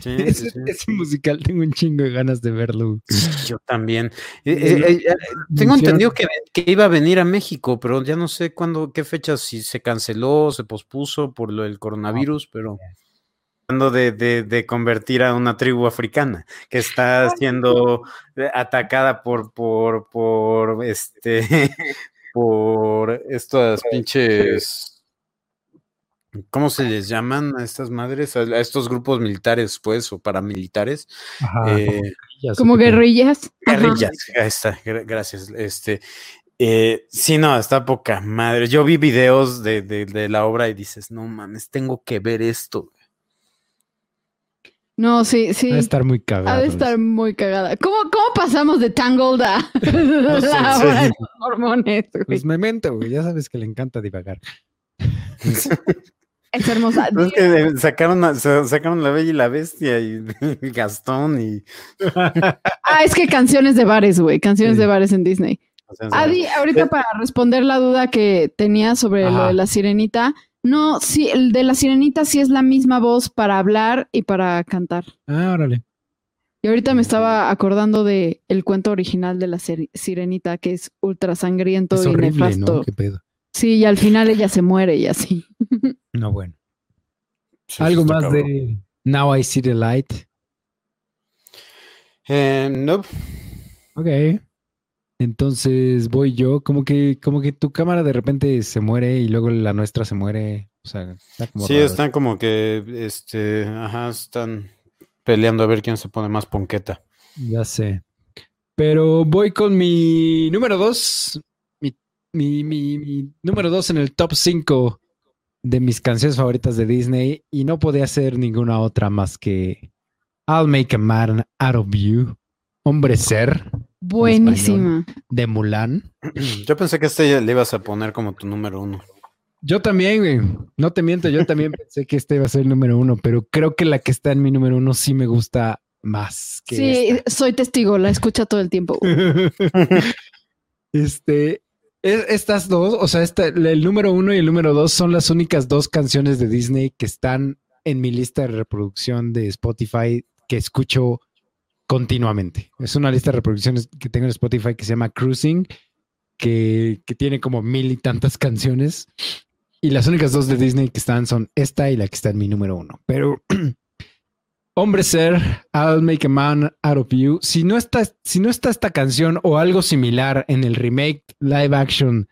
Sí, [laughs] sí, Ese, sí. ese musical tengo un chingo de ganas de verlo. Yo también. Eh, eh, eh, tengo entendido que, que iba a venir a México, pero ya no sé cuándo, qué fecha, si se canceló, se pospuso por lo del coronavirus, pero de, de, de convertir a una tribu africana que está siendo eh, atacada por, por, por este, [laughs] por estas pinches. ¿Cómo se les llaman a estas madres? A, a estos grupos militares, pues, o paramilitares. Ajá, Eh, Como pedo. guerrillas. Ajá. Guerrillas, ahí está, gra- gracias. Este, eh, sí, no, está poca madre. Yo vi videos de, de- de la obra y dices, no mames, tengo que ver esto. No, sí, sí. A estar muy Ha cagado. de estar muy cagada. ¿Cómo, cómo pasamos de Tangled a [laughs] la sé, hora de sí. los mormones? güey? Pues memento, güey. Ya sabes que le encanta divagar. [laughs] Es hermosa. Es que eh, sacaron, a- sacaron La Bella y la Bestia y [laughs] Gastón y... Ah, es que canciones de bares, güey. Canciones Sí. de bares en Disney. Adi, ahorita Eh, para responder la duda que tenía sobre lo de la sirenita, No, sí, el de la sirenita sí es la misma voz para hablar y para cantar. Ah, órale. Y ahorita me estaba acordando de el cuento original de la sirenita, que es ultra sangriento es y nefasto. ¿no? ¿Qué pedo? Sí, y al final ella se muere y así. [laughs] No, bueno. Sí, Algo más cabrón. de Now I See the Light. Eh, no. Ok. Entonces voy yo. Como que, como que tu cámara de repente se muere y luego la nuestra se muere. O sea, está como. Sí, raro. están como que, este, ajá, están peleando a ver quién se pone más ponqueta. Ya sé. Pero voy con mi número dos. Mi, mi, mi- mi número dos en el top 5 de mis canciones favoritas de Disney. Y no podía ser ninguna otra más que I'll Make a Man Out of You. Hombre Ser Buenísima. de Mulan. [clears throat] Yo pensé que este ya le ibas a poner como tu número uno. Yo también, güey. No te miento, yo también [laughs] pensé que este iba a ser el número uno, pero creo que la que está en mi número uno sí me gusta más que Sí, soy testigo, la escucha todo el tiempo. [laughs] este, es- estas dos, o sea, esta- el número uno y el número dos son las únicas dos canciones de Disney que están en mi lista de reproducción de Spotify que escucho continuamente. Es una lista de reproducciones que tengo en Spotify que se llama Cruising, que, que tiene como mil y tantas canciones. Y las únicas dos de Disney que están son esta y la que está en mi número uno. Pero [clears throat] Hombre Ser, I'll Make a Man Out of You. Si no está, si no está esta canción o algo similar en el remake live action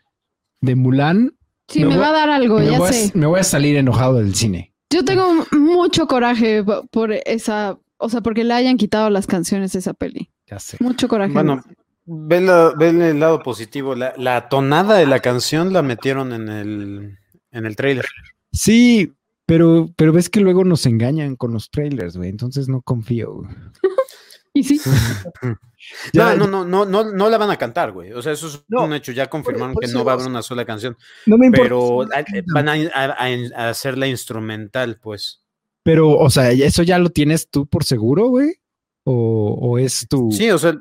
de Mulan, Sí, Me va a dar algo, ya a, sé. me voy a salir enojado del cine. Yo tengo mucho coraje po- por esa, o sea, porque le hayan quitado las canciones a esa peli. Ya sé. Mucho coraje. Bueno, ve, la- ve el lado positivo. La, la tonada de la canción la metieron en el, en el trailer. Sí, pero, pero ves que luego nos engañan con los trailers, güey. Entonces no confío. güey. [laughs] y sí, [laughs] Ya- no, no, no, no, no, no la van a cantar, güey. O sea, eso es No, un hecho. Ya confirmaron por que no va a haber una sola canción. No me importa. Pero la a- van a, a- a- a hacerla instrumental, pues. Pero, o sea, ¿eso ya lo tienes tú por seguro, güey? ¿O, o es tu...? Sí, o sea,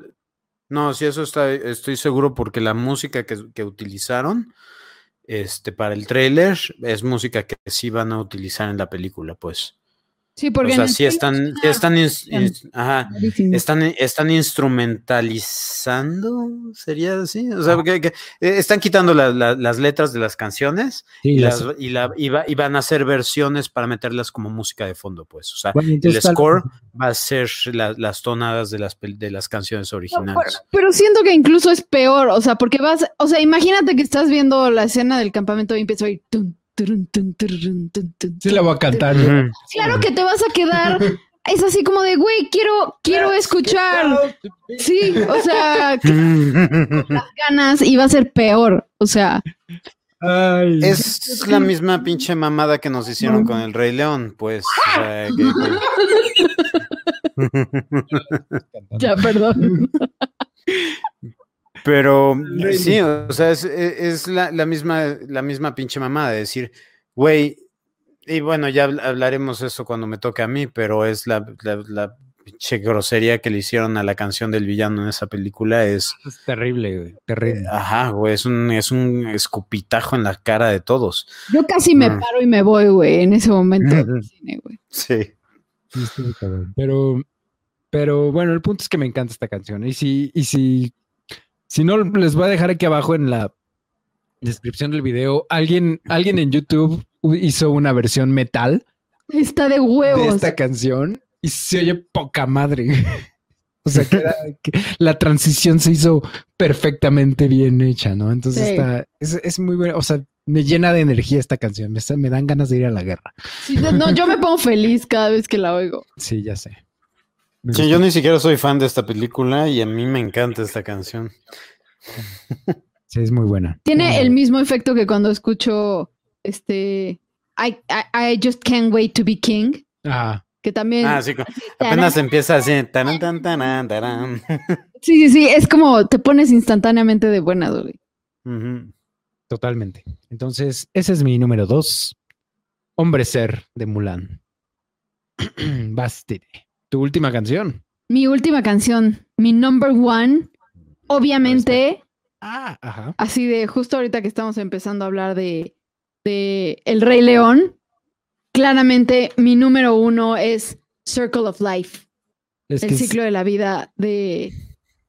no, sí, eso está, estoy seguro porque la música que, que utilizaron este, para el trailer es música que sí van a utilizar en la película, pues. Sí, O porque en sea, sí están, sí están, ins- bien. ins- ajá, están, están instrumentalizando, sería así, o sea, que, que, eh, están quitando la- la- las letras de las canciones Sí, y, las- y la- y va- y van a hacer versiones para meterlas como música de fondo, pues, o sea, Bueno, el tal- score va a ser la- las tonadas de las, de las canciones No, originales. pero, pero siento que incluso es peor, o sea, porque vas, o sea, imagínate que estás viendo la escena del campamento y empieza a oír tun, Sí la voy a cantar. Ujú. Claro que te vas a quedar, [laughs] es así como de, güey, quiero, quiero escuchar. Sí, o sea, [laughs] las ganas y va a ser peor, o sea, Ay. Es la misma pinche mamada que nos hicieron con el Rey León, pues. o sea, que- [laughs] que- ya, perdón. Pero sí, o sea, es, es la, la misma, la misma pinche mamada de decir, güey, y bueno, ya habl- hablaremos eso cuando me toque a mí, pero es la, la, la pinche grosería que le hicieron a la canción del villano en esa película, es, Es terrible, güey. Terrible. ajá, güey, es un, es un escupitajo en la cara de todos. Yo casi me Mm. paro y me voy, güey, en ese momento del [laughs] cine, güey. Sí. Pero, pero bueno, el punto es que me encanta esta canción. Y si, y si, si no, les voy a dejar aquí abajo en la descripción del video. Alguien, alguien en YouTube hizo una versión metal Está de de huevos. esta canción y se oye poca madre. [laughs] O sea, que, era- que la transición se hizo perfectamente bien hecha, ¿no? Entonces Sí. está, es, es muy buena. O sea, me llena de energía esta canción. Me, me dan ganas de ir a la guerra. Sí, no, yo me pongo feliz cada vez que la oigo. Sí, ya sé. Sí, yo ni siquiera soy fan de esta película y a mí me encanta esta canción. [laughs] Sí, es muy buena. Tiene el mismo efecto que cuando escucho este I, I, I just can't wait to be king, Ah, que también Ah, sí, apenas empieza así. taran, taran. [laughs] sí, sí, sí, es como te pones instantáneamente de buena. Ujú. totalmente. Entonces, ese es mi número dos. Hombre ser de Mulan. [clears throat] Bastide. Tu última canción. Mi última canción, mi number one, obviamente, Ah, ajá. así de justo ahorita que estamos empezando a hablar de de El Rey León, claramente mi número uno es Circle of Life. el ciclo de la vida de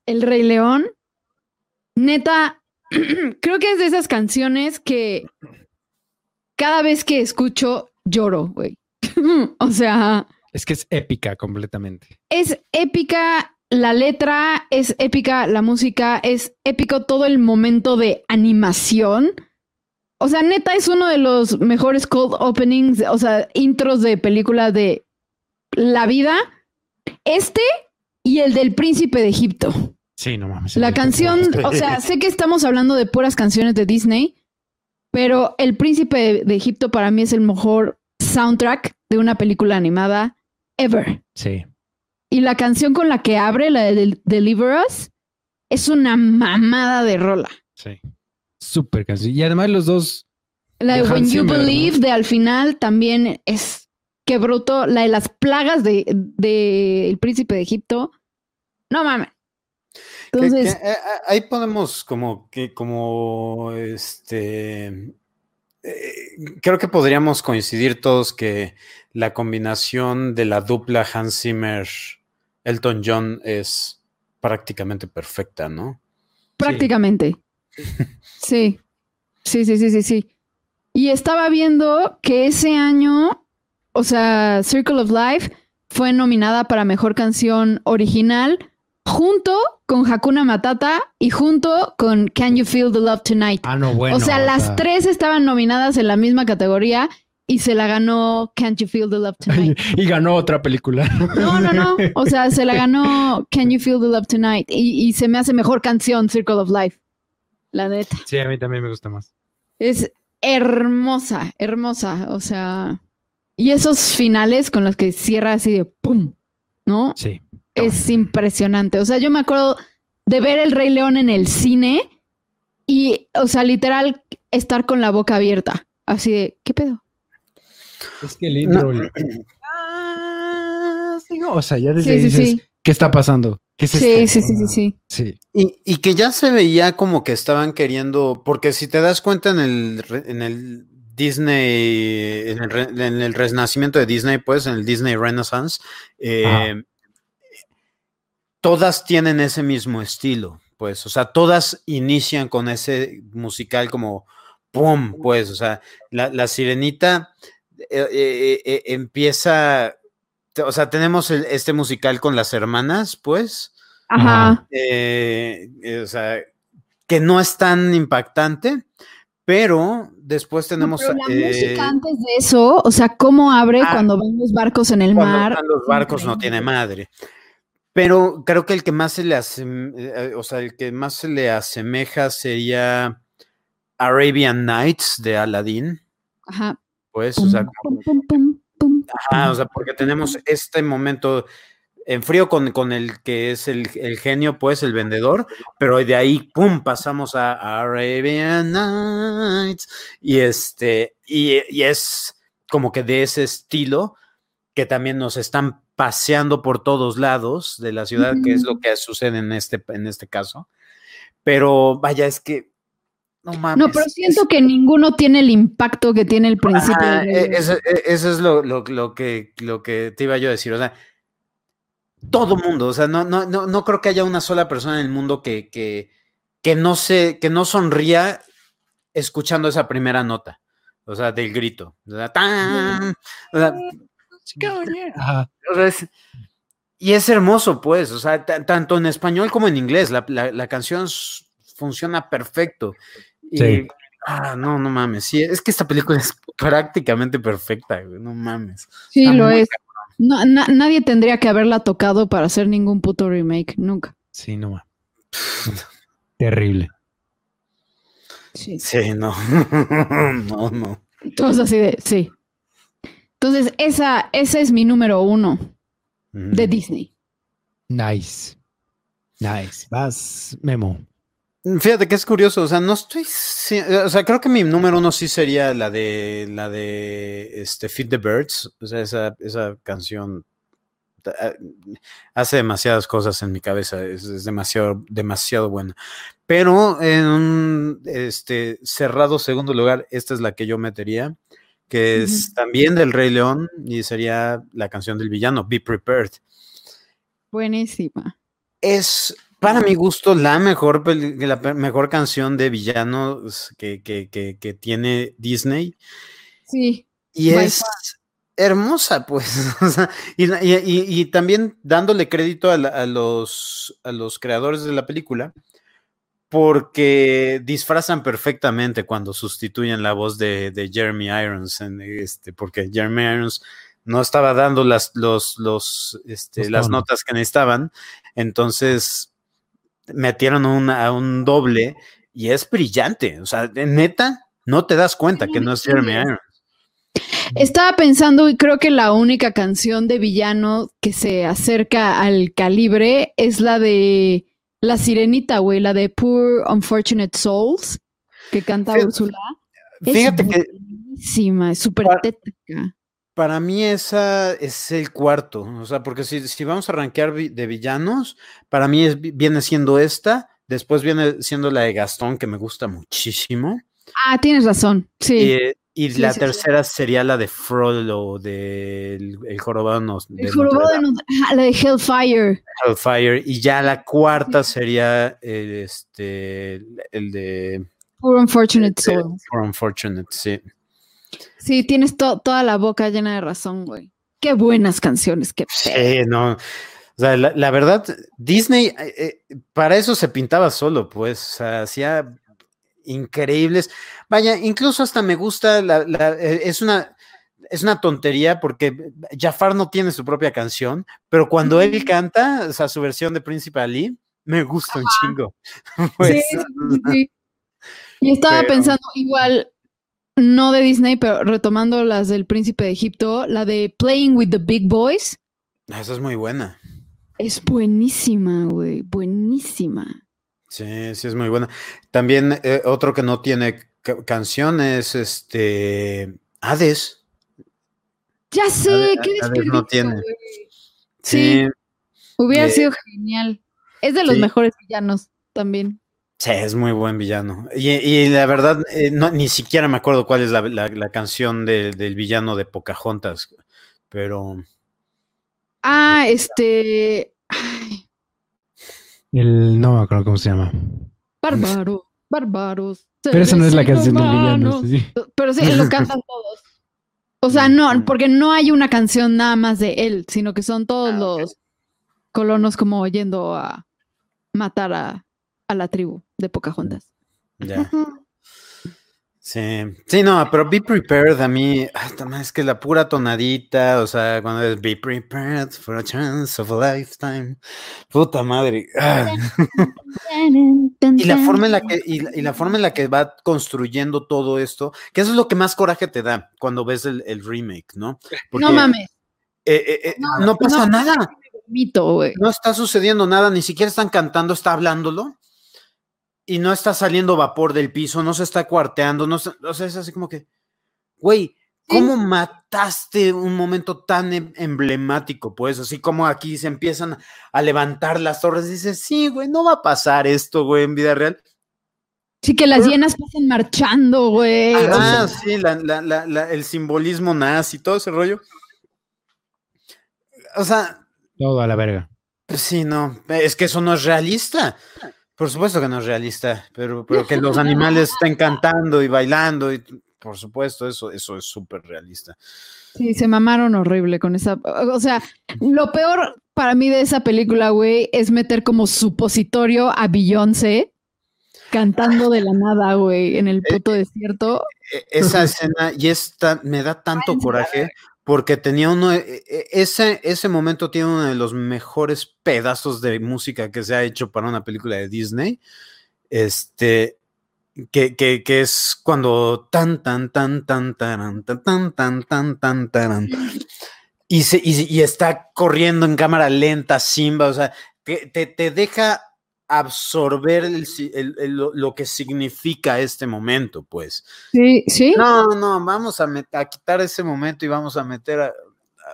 El Rey León. Neta, [clears throat] creo que es de esas canciones que cada vez que escucho lloro, güey. [laughs] o sea. Es que es épica completamente. Es épica la letra, es épica la música, es épico todo el momento de animación. O sea, neta es uno de los mejores cold openings, o sea, intros de película de la vida. Este y el del príncipe de Egipto. Sí, no mames. La canción, o sea, [laughs] sé que estamos hablando de puras canciones de Disney, pero El Príncipe de Egipto para mí es el mejor soundtrack de una película animada ever. Sí. Y la canción con la que abre, la de Deliver Us, es una mamada de rola. Sí. Súper canción. Y además los dos. La de When You Believe de al final también es. Qué bruto. La de las plagas de, de El Príncipe de Egipto. No mames. Entonces, eh, eh, ahí podemos como que como este eh, creo que podríamos coincidir todos que la combinación de la dupla Hans Zimmer Elton John es prácticamente perfecta, ¿no? Prácticamente. Sí. Sí, sí, sí, sí, sí. Y estaba viendo que ese año, o sea, Circle of Life fue nominada para mejor canción original junto con Hakuna Matata y junto con Can You Feel the Love Tonight. Ah, no, bueno. O sea, las tres estaban nominadas en la misma categoría y se la ganó Can't You Feel the Love Tonight. [laughs] y ganó otra película. No, no, no. O sea, se la ganó Can You Feel the Love Tonight y, y se me hace mejor canción Circle of Life. La neta. Sí, a mí también me gusta más. Es hermosa, hermosa. O sea, y esos finales con los que cierra así de pum, ¿no? Sí es impresionante. O sea, yo me acuerdo de ver El Rey León en el cine y, o sea, literal, estar con la boca abierta. Así de, ¿qué pedo? Es que el intro. [clears throat] Ah, o sea, ya desde dices, ¿qué está pasando? ¿Qué sí, sí, sí, sí, sí, sí. Y, y, que ya se veía como que estaban queriendo, porque si te das cuenta en el, en el Disney, en el, en el, renacimiento de Disney, pues, en el Disney Renaissance, eh, todas tienen ese mismo estilo, pues, o sea, todas inician con ese musical como ¡pum! Pues, o sea, la, sirenita eh, eh, eh, empieza, o sea, tenemos este musical con las hermanas, pues. Ajá. o sea, que no es tan impactante, pero después tenemos. la música antes de eso, o sea, cómo abre ah. cuando van los barcos en el mar. los barcos no tiene madre. Pero creo que el que más se le hace, o sea, el que más se le asemeja sería Arabian Nights de Aladdin. Ajá. Pues, o sea, ajá, o sea, porque tenemos este momento en frío con, con el que es el, genio, pues, el vendedor, pero de ahí, pum, pasamos a, Arabian Nights. Y este, y, y es como que de ese estilo que también nos están paseando por todos lados de la ciudad, que es lo que sucede en este, en este caso. Pero vaya, es que no mames. No, pero siento que ninguno tiene el impacto que tiene el principio. E, eso, e, eso, es lo, lo, que, lo que te iba yo a decir. O sea, todo mundo, o sea, no, no, no, no creo que haya una sola persona en el mundo que, que, que no se, que no sonría escuchando esa primera nota. O sea, del grito. O sea, ¡tan! O sea, y es hermoso, pues, o sea, tanto en español como en inglés, la, canción funciona perfecto. Sí. Ah, no, no mames. Sí, es que esta película [laughs] es prácticamente perfecta, no mames. Sí, lo es. nadie tendría que haberla tocado para hacer ningún puto remake, nunca. Sí, no mames. [laughs] Terrible. Sí. sí, no. [laughs] no, no. Todos así de, sí. Entonces, esa, esa es mi número uno de Disney. Nice. Nice. Vas, Memo. Fíjate que es curioso, o sea, no estoy, o sea, creo que mi número uno sí sería la de la de este Feed the Birds, o sea, esa, esa canción ah, hace demasiadas cosas en mi cabeza, es, demasiado, demasiado bueno. Pero en un este, cerrado segundo lugar, esta es la que yo metería, que es también del Rey León y sería la canción del villano, Be Prepared. Buenísima. Es para mi gusto, la mejor, la mejor canción de villanos que, que, tiene Disney. Sí. Y es hermosa, pues. [laughs] y, también dándole crédito a, los, a los creadores de la película, porque disfrazan perfectamente cuando sustituyen la voz de, Jeremy Irons, en este, porque Jeremy Irons no estaba dando las, los, los, este, las notas que necesitaban. Entonces metieron a un doble y es brillante. O sea, neta, no te das cuenta que no es Jeremy Irons. Estaba pensando y creo que la única canción de villano que se acerca al calibre es la de La Sirenita, güey, la de Poor Unfortunate Souls, que canta Úrsula. Fíjate es que. Buenísima, es súper tétrica. Para mí esa es el cuarto, o sea, porque si, vamos a rankear de villanos, para mí viene siendo esta, después viene siendo la de Gastón, que me gusta muchísimo. Ah, tienes razón, sí. y la tercera sería la de Frollo, del el jorobado. el jorobado de la de Hellfire. Hellfire, y ya la cuarta sería el, este, el de... Poor Unfortunate Soul. Poor Unfortunate, sí. Sí, tienes toda la boca llena de razón, güey. Qué buenas canciones, qué Sí, no. O sea, la, verdad, Disney, eh, eh, para eso se pintaba solo, pues, o sea, hacía increíbles. Vaya, incluso hasta me gusta, la, eh, es una, es una tontería porque Jafar no tiene su propia canción, pero cuando él canta, o sea, su versión de Príncipe Ali, me gusta un chingo. [laughs] Pues, sí, sí, sí. Y estaba pensando igual, no de Disney, pero retomando las del Príncipe de Egipto, la de Playing with the Big Boys. Ah, esa es muy buena. Es buenísima, güey, buenísima. Sí, sí es muy buena. También eh, otro que no tiene canciones, este, Hades. Ya sé, qué desperdicio, no tiene. Sí, hubiera sido genial. Es de los mejores villanos también. Sí, es muy buen villano. Y, la verdad, eh, ni siquiera me acuerdo cuál es la, canción del villano de Pocahontas, pero... Ah, este... El... No me acuerdo cómo se llama. Bárbaro, bárbaros. Pero esa no es la canción del villano. Pero sí, lo [laughs] cantan todos. O sea, no, porque no hay una canción nada más de él, sino que son todos ah, los colonos como yendo a matar a a la tribu de Pocahontas. Ya. Sí, sí, no, pero be prepared a mí, es que la pura tonadita, o sea, cuando es be prepared for a chance of a lifetime, puta madre. Ah. [laughs] y la forma en la que, y, la forma en la que va construyendo todo esto, que eso es lo que más coraje te da cuando ves el, remake, ¿no? no mames. Eh, eh, eh, no, pasa nada. no está sucediendo nada, ni siquiera están cantando, está hablándolo y no está saliendo vapor del piso, no se está cuarteando, no o sea, es así como que, güey, ¿cómo mataste un momento tan em, emblemático? Pues así como aquí se empiezan a levantar las torres, dices, sí, güey, no va a pasar esto, güey, en vida real. Sí, que las hienas pasen marchando, güey. Ah, sí, el simbolismo nazi, todo ese rollo. O sea. Todo a la verga. Pues sí, no, es que eso no es realista. Por supuesto que no es realista, pero, pero que los [laughs] animales estén cantando y bailando, y por supuesto, eso, eso es súper realista. Sí, se mamaron horrible con esa. O sea, lo peor para mí de esa película, güey, es meter como supositorio a Beyoncé cantando de la nada, güey, en el eh, puto desierto. Eh, esa escena, y esta me da tanto coraje, porque tenía uno, e, e, ese, ese momento tiene uno de los mejores pedazos de música que se ha hecho para una película de Disney, este, que, que, que es cuando tan, tan, tan, tan, tan, tan, tan, tan, tan, tan, tan, y, se, y, y está corriendo en cámara lenta, Simba, o sea, que te, te deja absorber lo, que significa este momento, pues. Sí, sí. No, no, vamos a, a quitar ese momento y vamos a meter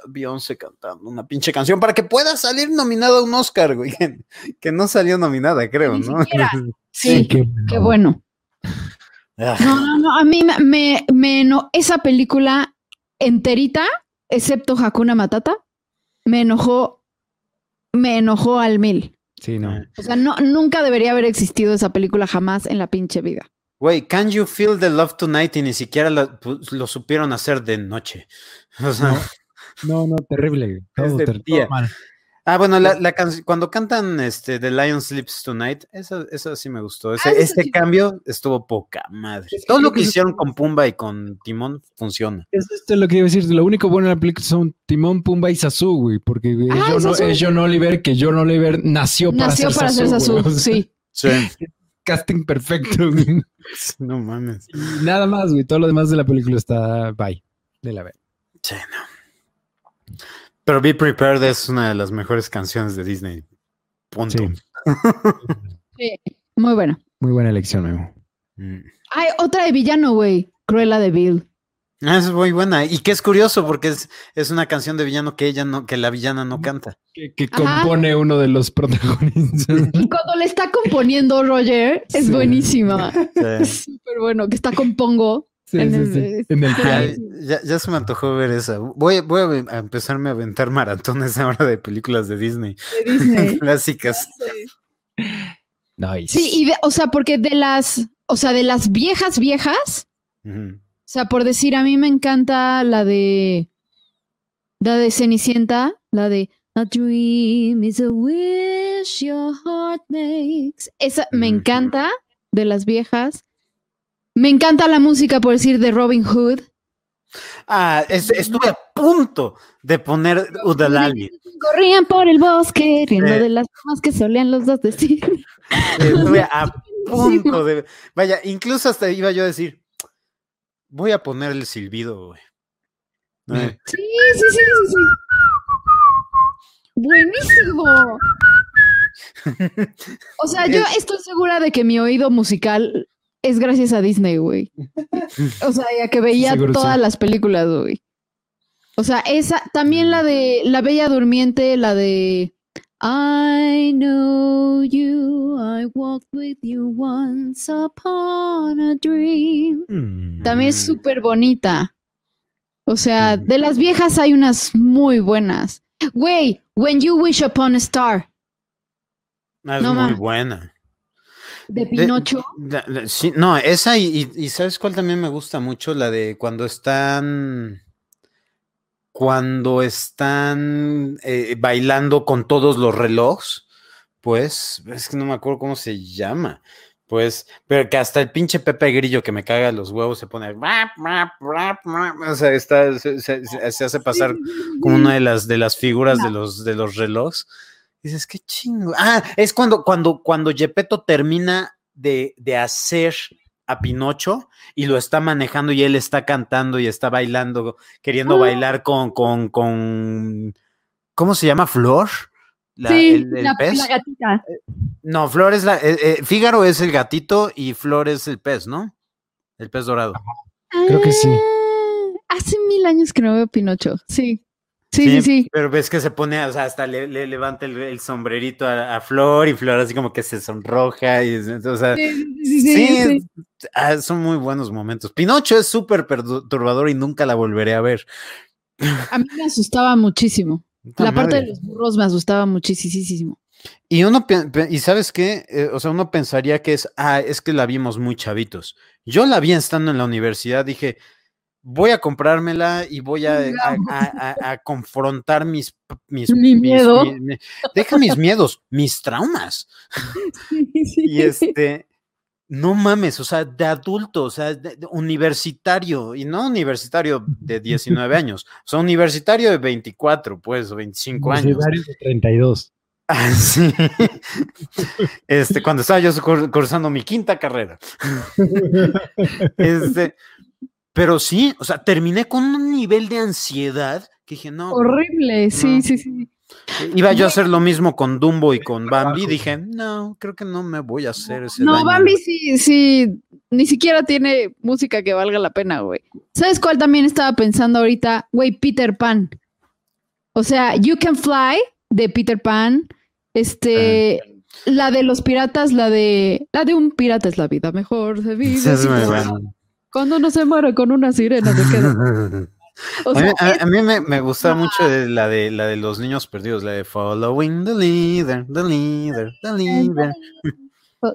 Beyoncé cantando una pinche canción para que pueda salir nominada a un Oscar, güey. [laughs] Que, no salió nominada, creo, ¿no? [laughs] Sí, qué, bueno. Ah. No, no, no, a mí me, me, no, esa película enterita, excepto Hakuna Matata, me enojó, me enojó al mil. Sí, no. O sea, no, nunca debería haber existido esa película jamás en la pinche vida. Güey, Can You Feel the Love Tonight? Y ni siquiera pues, lo supieron hacer de noche. [laughs] no, no, terrible. Todo, día. Ah, bueno, la, la cuando cantan este, The Lion Sleeps Tonight, esa, esa sí me gustó. Ese, ah, este cambio estuvo poca madre. Todo lo que hicieron con Pumba y con Timón funciona. Es esto lo que iba a decir. Lo único bueno en la película son Timón, Pumba y Sasu, güey. Porque ah, es, John, Oliver, que John Oliver nació, nació para, ser, Sasu. sí. [laughs] Sí. [laughs] Casting perfecto. [laughs] no mames. nada más, güey. Todo lo demás de la película está bye. De la vez. Sí, no. Pero Be Prepared es una de las mejores canciones de Disney. Punto. Sí. [laughs] muy buena. Muy buena elección, Memo. Mm. Hay otra de villano, güey. Cruella de Bill. Ah, es muy buena. Y que es curioso porque es, es una canción de villano que ella no, que la villana no canta. Que, compone uno de los protagonistas. [laughs] Y cuando le está componiendo Roger, es buenísima. Es súper bueno, que está compongo ya, se me antojó ver esa. Voy, voy a empezarme a aventar maratones [laughs] ahora de películas de Disney. De Disney. [laughs] Clásicas. Nice. Sí, y o sea, porque de las, o sea, de las viejas, viejas, o sea, por decir, a mí me encanta la de, la de Cenicienta, la de A dream is a wish your heart makes. Esa me encanta de las viejas. Me encanta la música, por decir, de Robin Hood. Ah, estuve a punto de poner Udalali. Corrían por el bosque, riendo de las formas que solían los dos decir. Estuve a [laughs] punto de. Vaya, incluso hasta iba yo a decir, voy a poner el silbido, güey. Sí, sí, sí, sí, sí. Buenísimo. [laughs] O sea, yo estoy segura de que mi oído musical es gracias a Disney, güey. O sea, ya que veía todas las películas, güey. O sea, esa, también la de La Bella Durmiente, la de I know you, I walked with you once upon a dream. Mm. También es súper bonita. O sea, mm. de las viejas hay unas muy buenas. Güey, When You Wish Upon a Star. Ah, es muy buena. ¿De Pinocho? sí, no, esa y, ¿sabes cuál también me gusta mucho? La de cuando están cuando están eh, bailando con todos los relojes, pues, es que no me acuerdo cómo se llama, pues, pero que hasta el pinche Pepe Grillo que me caga los huevos se pone, o sea, está, se, hace pasar como una de las, de las figuras de los, de los relojes dices, qué chingo. Ah, es cuando, cuando, cuando Gepetto termina de, hacer a Pinocho y lo está manejando y él está cantando y está bailando, queriendo ah. bailar con, con, con, ¿cómo se llama? ¿Flor? sí, la, gatita. Eh, no, Flor es la, eh, eh, Fígaro es el gatito y Flor es el pez, ¿no? El pez dorado. Creo que sí. Ah, hace mil años que no veo Pinocho, sí. Sí, sí, sí, Pero ves que se pone, o sea, hasta le, levanta el, sombrerito a, Flor y Flor así como que se sonroja y, o sea, sí, ah, son muy buenos momentos. Pinocho es súper perturbador y nunca la volveré a ver. A mí me asustaba muchísimo. [laughs] la parte de los burros me asustaba muchísimo. Y uno, y sabes qué, eh, o sea, uno pensaría que es, ah, es que la vimos muy chavitos. Yo la vi estando en la universidad, dije, voy a comprármela y voy a, a, confrontar mis, mis, Mi miedo. deja mis miedos, mis traumas. [laughs] Y este, no mames, o sea, de adulto, o sea, universitario, y no universitario de 19 años, o sea, universitario de 24, pues, o 25 años. Universitario de 32. [laughs] Ah, sí. Este, cuando estaba yo cursando mi quinta carrera. [laughs] Este, pero sí, o sea, terminé con un nivel de ansiedad que dije, no. Horrible, sí, sí, sí. Iba yo a hacer lo mismo con Dumbo y con Bambi. Dije, no, creo que no me voy a hacer ese. No, Bambi sí, sí, ni siquiera tiene música que valga la pena, güey. ¿Sabes cuál también estaba pensando ahorita? Güey, Peter Pan. O sea, You Can Fly de Peter Pan, este, ah, la de los piratas, la de, la de un pirata es la vida mejor, se vive. Cuando no se muere con una sirena se queda. [laughs] a, mí, me, gusta mucho la de la de los niños perdidos, la de Following the Leader, the Leader, the Leader.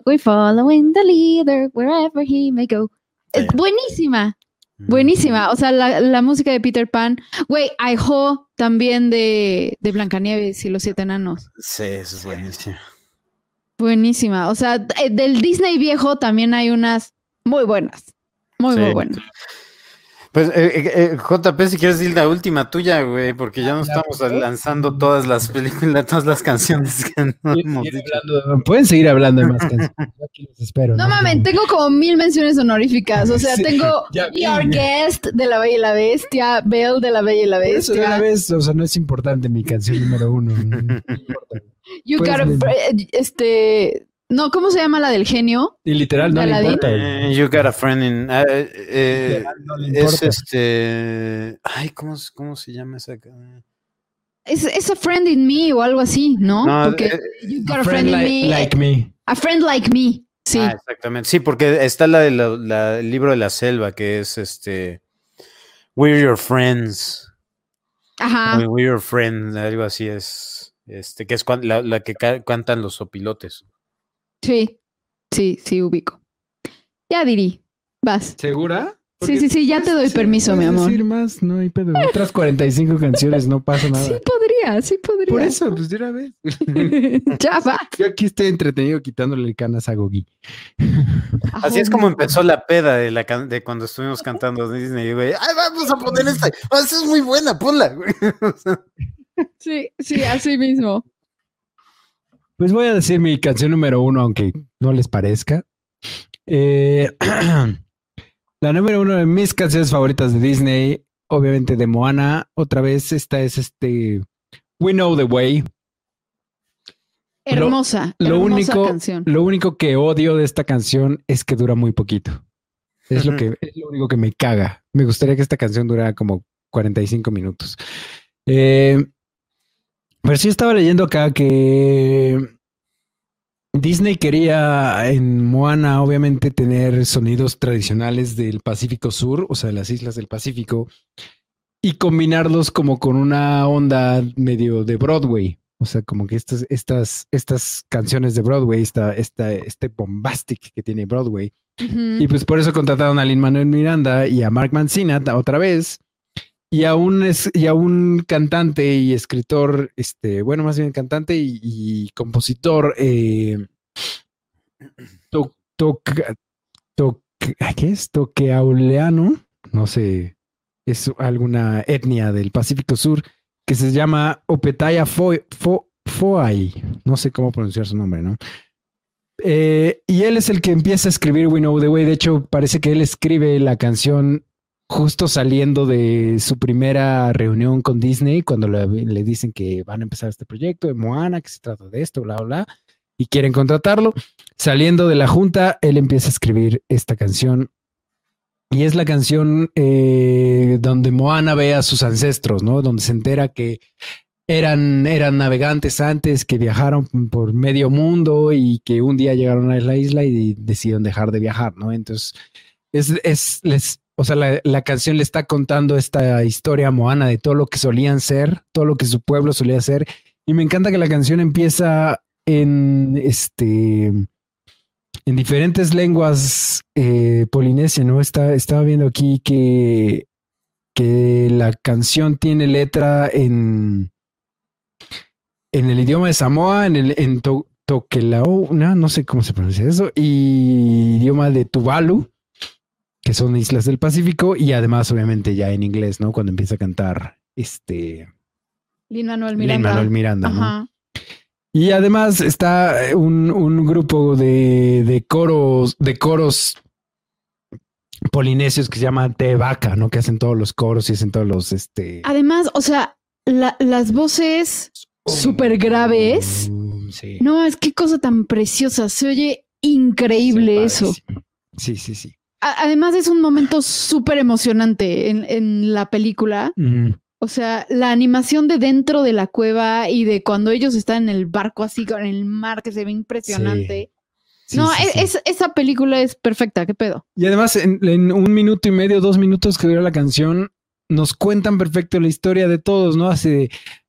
We're following the leader wherever he may go. Es buenísima. Buenísima. O sea, la, música de Peter Pan. Güey, Ho también de, de Blancanieves y los siete enanos. Sí, eso es buenísima. Buenísima. O sea, del Disney viejo también hay unas muy buenas. Muy, muy buenas. Pues, eh, eh, eh JP, si quieres decir la última tuya, güey, porque ya no estamos lanzando todas las películas, todas las canciones que no hemos dicho. Pueden seguir hablando de más canciones. [laughs] espero, no, mames, tengo como mil menciones honoríficas. O sea, tengo [laughs] Your Guest de La Bella y la Bestia, Belle de La Bella y la Bestia. Eso una vez, o sea, no es importante mi canción número uno. No, you got este no, ¿cómo se llama la del genio? Y literal no le importa. Eh, you got a friend in. Uh, eh, es este. Ay, ¿cómo, ¿cómo, se llama esa? Es, es, a friend in me o algo así, ¿no? no porque eh, you got a, friend, in me. Like me. A friend like me. Sí. Ah, exactamente. Sí, porque está la del la, libro de la selva, que es este. We're your friends. Ajá. We're your friends, algo así es. Este, que es la, la que cantan los opilotes. Sí, sí, sí, ubico. Ya dirí, vas. ¿Segura? sí, sí, sí, ya te doy permiso, mi amor. decir más, no hay pedo. Otras 45 canciones, no pasa nada. Sí podría, sí podría. Por eso, pues de una vez. [laughs] ya va. Yo aquí estoy entretenido quitándole canas a Gogi. Así es como empezó la peda de, la de cuando estuvimos cantando [laughs] Disney, güey. Ay, vamos a poner esta. Ah, esa es muy buena, ponla, güey. [laughs] sí, sí, así mismo. Pues voy a decir mi canción número uno, aunque no les parezca. Eh, [clears throat] la número uno de mis canciones favoritas de Disney, obviamente de Moana. Otra vez, esta es este We Know the Way. Hermosa, lo, único, canción. Lo único que odio de esta canción es que dura muy poquito. Es lo que es lo único que me caga. Me gustaría que esta canción durara como 45 minutos. Eh, pero sí estaba leyendo acá que Disney quería en Moana, obviamente, tener sonidos tradicionales del Pacífico Sur, o sea, de las islas del Pacífico, y combinarlos como con una onda medio de Broadway. O sea, como que estas, estas, estas canciones de Broadway, esta, esta, este bombastic que tiene Broadway. Y pues por eso contrataron a Lin Manuel Miranda y a Mark Mancina otra vez y a un, y a un cantante y escritor, este, bueno, más bien cantante y, compositor, eh, to, ¿qué es? Toqueauleano, no sé, es alguna etnia del Pacífico Sur que se llama Opetaya Foai, no sé cómo pronunciar su nombre, ¿no? Eh, y él es el que empieza a escribir We Know the Way. De hecho, parece que él escribe la canción justo saliendo de su primera reunión con Disney, cuando le, dicen que van a empezar este proyecto de Moana, que se trata de esto, bla, bla, y quieren contratarlo, saliendo de la junta, él empieza a escribir esta canción. Y es la canción eh, donde Moana ve a sus ancestros, ¿no? Donde se entera que eran, eran navegantes antes, que viajaron por medio mundo y que un día llegaron a la isla y decidieron dejar de viajar, ¿no? Entonces, es, es, les, o sea, la, canción le está contando esta historia a Moana de todo lo que solían ser, todo lo que su pueblo solía ser. Y me encanta que la canción empieza en este en diferentes lenguas eh, polinesias, ¿no? Está, estaba viendo aquí que, que la canción tiene letra en, en el idioma de Samoa, en el en Tokelao, no, no sé cómo se pronuncia eso, y idioma de Tuvalu que son islas del Pacífico, y además, obviamente, ya en inglés, ¿no? Cuando empieza a cantar este. Lin Manuel Miranda. Manuel Miranda, ¿no? Y además está un, grupo de, coros, de coros polinesios que se llama Tevaca, ¿no? Que hacen todos los coros y hacen todos los, este... Además, o sea, las voces súper graves. No, es qué cosa tan preciosa. Se oye increíble eso. Sí, sí, sí. Además es un momento súper emocionante en, la película O sea, la animación de dentro de la cueva y de cuando ellos están en el barco así con el mar que se ve impresionante. no, e, esa película es perfecta, ¿qué pedo? Y además, en, un minuto y medio, dos minutos que dura la canción, nos cuentan perfecto la historia de todos, ¿no? Así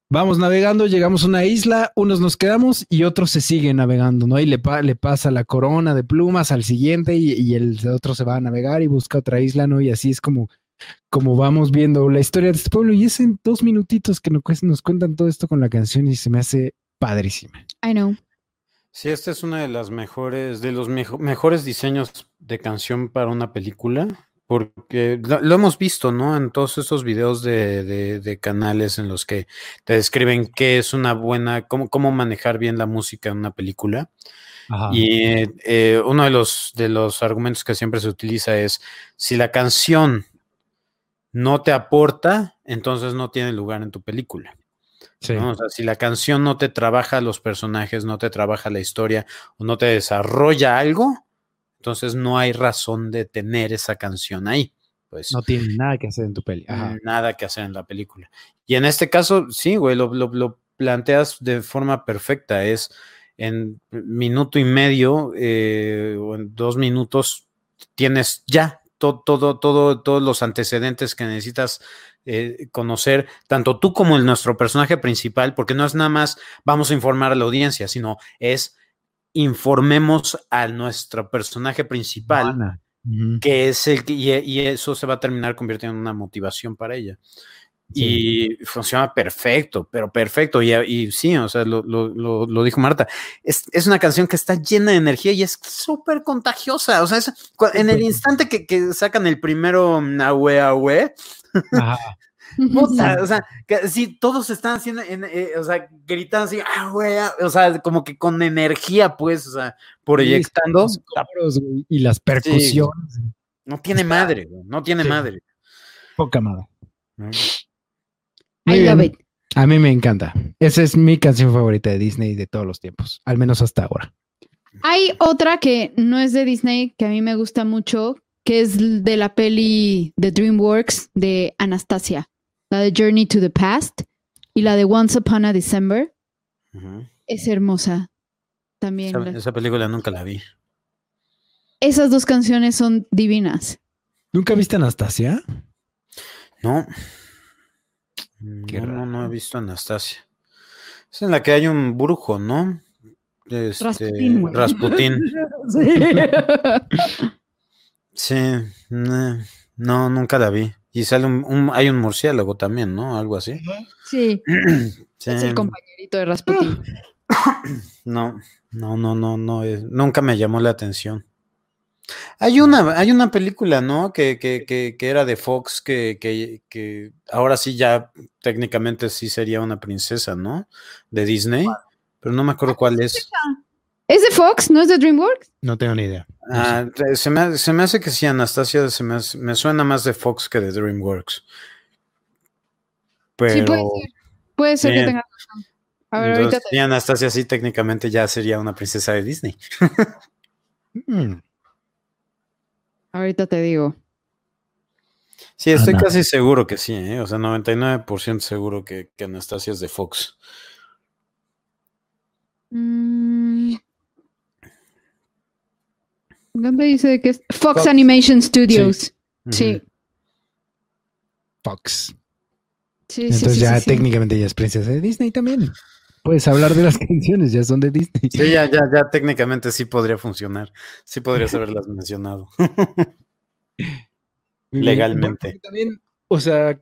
vamos navegando, llegamos a una isla, unos nos quedamos y otros se siguen navegando, ¿no? Y le, le pasa la corona de plumas al siguiente y, y, el otro se va a navegar y busca otra isla, ¿no? Y así es como como vamos viendo la historia de este pueblo. Y es en dos minutitos que nos, cuentan todo esto con la canción y se me hace padrísima. I know. Sí, esta es una de las mejores, de los mejores diseños de canción para una película, porque lo, hemos visto, ¿no? En todos esos videos de, canales en los que te describen qué es una buena, cómo, cómo manejar bien la música en una película. Y eh, uno de los, de los argumentos que siempre se utiliza es, si la canción no te aporta, entonces no tiene lugar en tu película. O sea, si la canción no te trabaja los personajes, no te trabaja la historia o no te desarrolla algo, entonces no hay razón de tener esa canción ahí. Pues, no tiene nada que hacer en tu película. Nada que hacer en la película. Y en este caso, sí, güey, lo, planteas de forma perfecta. Es en minuto y medio eh, o en dos minutos tienes ya todo, todo, todo, todos los antecedentes que necesitas eh, conocer, tanto tú como el, nuestro personaje principal, porque no es nada más vamos a informar a la audiencia, sino es informemos a nuestro personaje principal, que es el que, y, eso se va a terminar convirtiendo en una motivación para ella. Y funciona perfecto, pero perfecto. Y, y sí, o sea, lo, lo, lo, dijo Marta. Es, es, una canción que está llena de energía y es súper contagiosa. O sea, es, en el instante que, que sacan el primero Nahue Ahue, [laughs] o sea, que sí, todos están haciendo, eh, o sea, gritando así, ah, ah", o sea, como que con energía, pues, o sea, proyectando. y las percusiones. No tiene madre, no tiene madre. Poca madre. A mí me encanta. Esa es mi canción favorita de Disney de todos los tiempos, al menos hasta ahora. Hay otra que no es de Disney, que a mí me gusta mucho, que es de la peli de DreamWorks de Anastasia, la de Journey to the Past y la de Once Upon a December. Es hermosa también. Esa, esa, película nunca la vi. Esas dos canciones son divinas. ¿Nunca viste Anastasia? No. no, no, he visto Anastasia. Es en la que hay un brujo, ¿no? Este, Rasputín. Rasputín. [laughs] sí. [laughs] no, nunca la vi. Y sale un, hay un murciélago también, ¿no? Algo así. Sí. [clears throat] Es el compañerito de Rasputín. [clears throat] No, no, no, no, no. nunca me llamó la atención. Hay una, hay una película, ¿no? Que, que, que, que era de Fox, que, que, ahora sí ya técnicamente sí sería una princesa, ¿no? De Disney, pero no me acuerdo cuál es. ¿Es de Fox? ¿No es de DreamWorks? No tengo ni idea. Ah, se, me, se, me, hace que sí, Anastasia, se me, me, suena más de Fox que de DreamWorks. Pero... Sí, puede ser. Puede ser que tenga razón. A ver, ahorita te... Anastasia sí técnicamente ya sería una princesa de Disney. mm. Ahorita te digo. Sí, estoy casi seguro que sí, ¿eh? o sea, 99% seguro que, que, Anastasia es de Fox. Mm. ¿Dónde dice que es? Fox, Animation Studios. Sí. Fox. Sí, Entonces ya técnicamente ya es princesa de Disney también. Puedes hablar de las [laughs] canciones, ya son de Disney. Sí, ya, ya, ya técnicamente sí podría funcionar. Sí podrías haberlas [laughs] mencionado. Legalmente. también, o sea,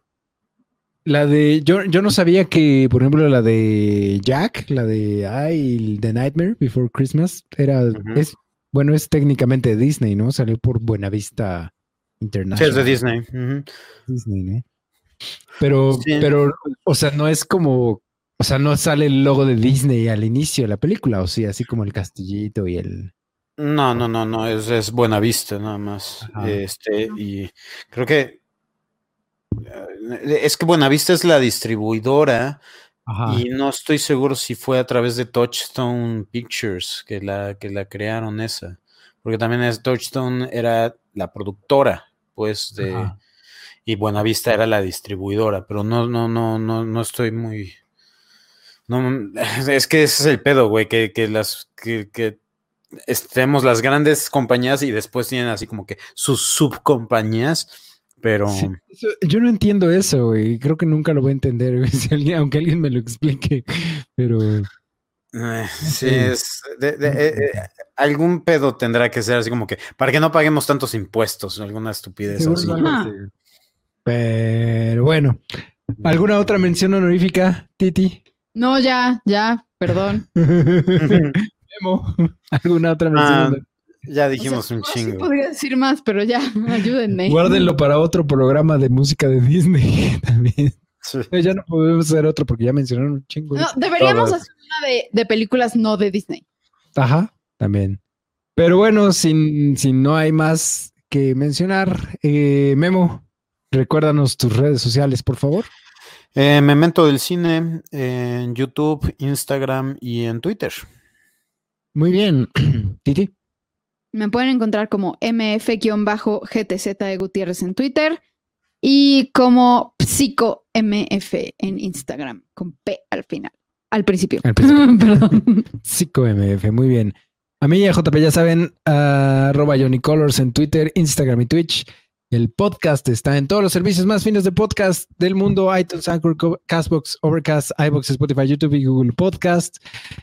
la de. Yo, yo no sabía que, por ejemplo, la de Jack, la de I, The Nightmare Before Christmas, era. es, bueno, es técnicamente Disney, ¿no? Salió por Buenavista International. Sí, es de Disney. Disney, ¿no? Pero, pero, o sea, no es como o sea, no sale el logo de Disney al inicio de la película, o sí, así como el castillito y el. No, no, no, no, es, es Buena Vista nada más. Este, y creo que eh, es que Buenavista es la distribuidora y no estoy seguro si fue a través de Touchstone Pictures que la, que la crearon esa, porque también es Touchstone era la productora, pues, de... y Buenavista era la distribuidora, pero no, no, no, no, no estoy muy. No, [laughs] es que ese es el pedo, güey, que, que las que, que tenemos las grandes compañías y después tienen así como que sus subcompañías, pero... yo no entiendo eso, güey. Creo que nunca lo voy a entender, [laughs] aunque alguien me lo explique, pero... Eh, sí, es... De, eh, eh, algún pedo tendrá que ser así como que, para que no paguemos tantos impuestos, alguna estupidez así. Pero bueno, ¿alguna otra mención honorífica, Titi? No, ya, ya, perdón. [laughs] [laughs] ¿Alguna otra mención? Ah, ya dijimos un chingo. Sí podría decir más, pero ya, [laughs] ayúdenme. Guárdenlo para otro programa de música de Disney [laughs] también. [laughs] Ya no podemos hacer otro porque ya mencionaron un chingo. No, deberíamos hacer una de, películas no de Disney. Ajá, también. Pero bueno, si, si no hay más que mencionar, eh, Memo, recuérdanos tus redes sociales, por favor. Eh, Memento del Cine en YouTube, Instagram y en Twitter. Muy bien. [clears throat] Titi. Me pueden encontrar como mf-gtz de Gutiérrez en Twitter y como psicomf en Instagram, con P al final, al principio. [laughs] Perdón. Psicomf, muy bien. A mí y a JP ya saben, arroba Johnny Colors en Twitter, Instagram y Twitch. El podcast está en todos los servicios más finos de podcast del mundo: iTunes, Anchor, Castbox, Overcast, iBox, Spotify, YouTube y Google Podcast.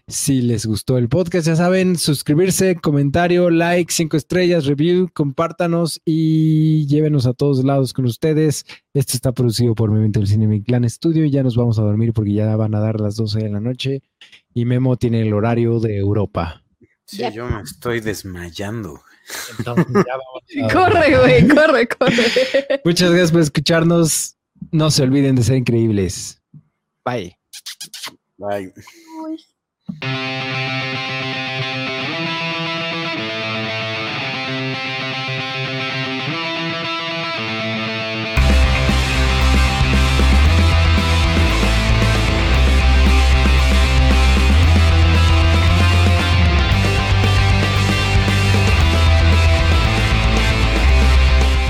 Si les gustó el podcast, ya saben, suscribirse, comentario, like, cinco estrellas, review, compártanos y llévenos a todos lados con ustedes. Esto está producido por Memento del Cine Mi Clan Studio y ya nos vamos a dormir porque ya van a dar las 12 de la noche y Memo tiene el horario de Europa. Sí, yo me estoy desmayando. [laughs] Corre, güey, corre, corre. Muchas gracias por escucharnos. No se olviden de ser increíbles. Bye. Bye.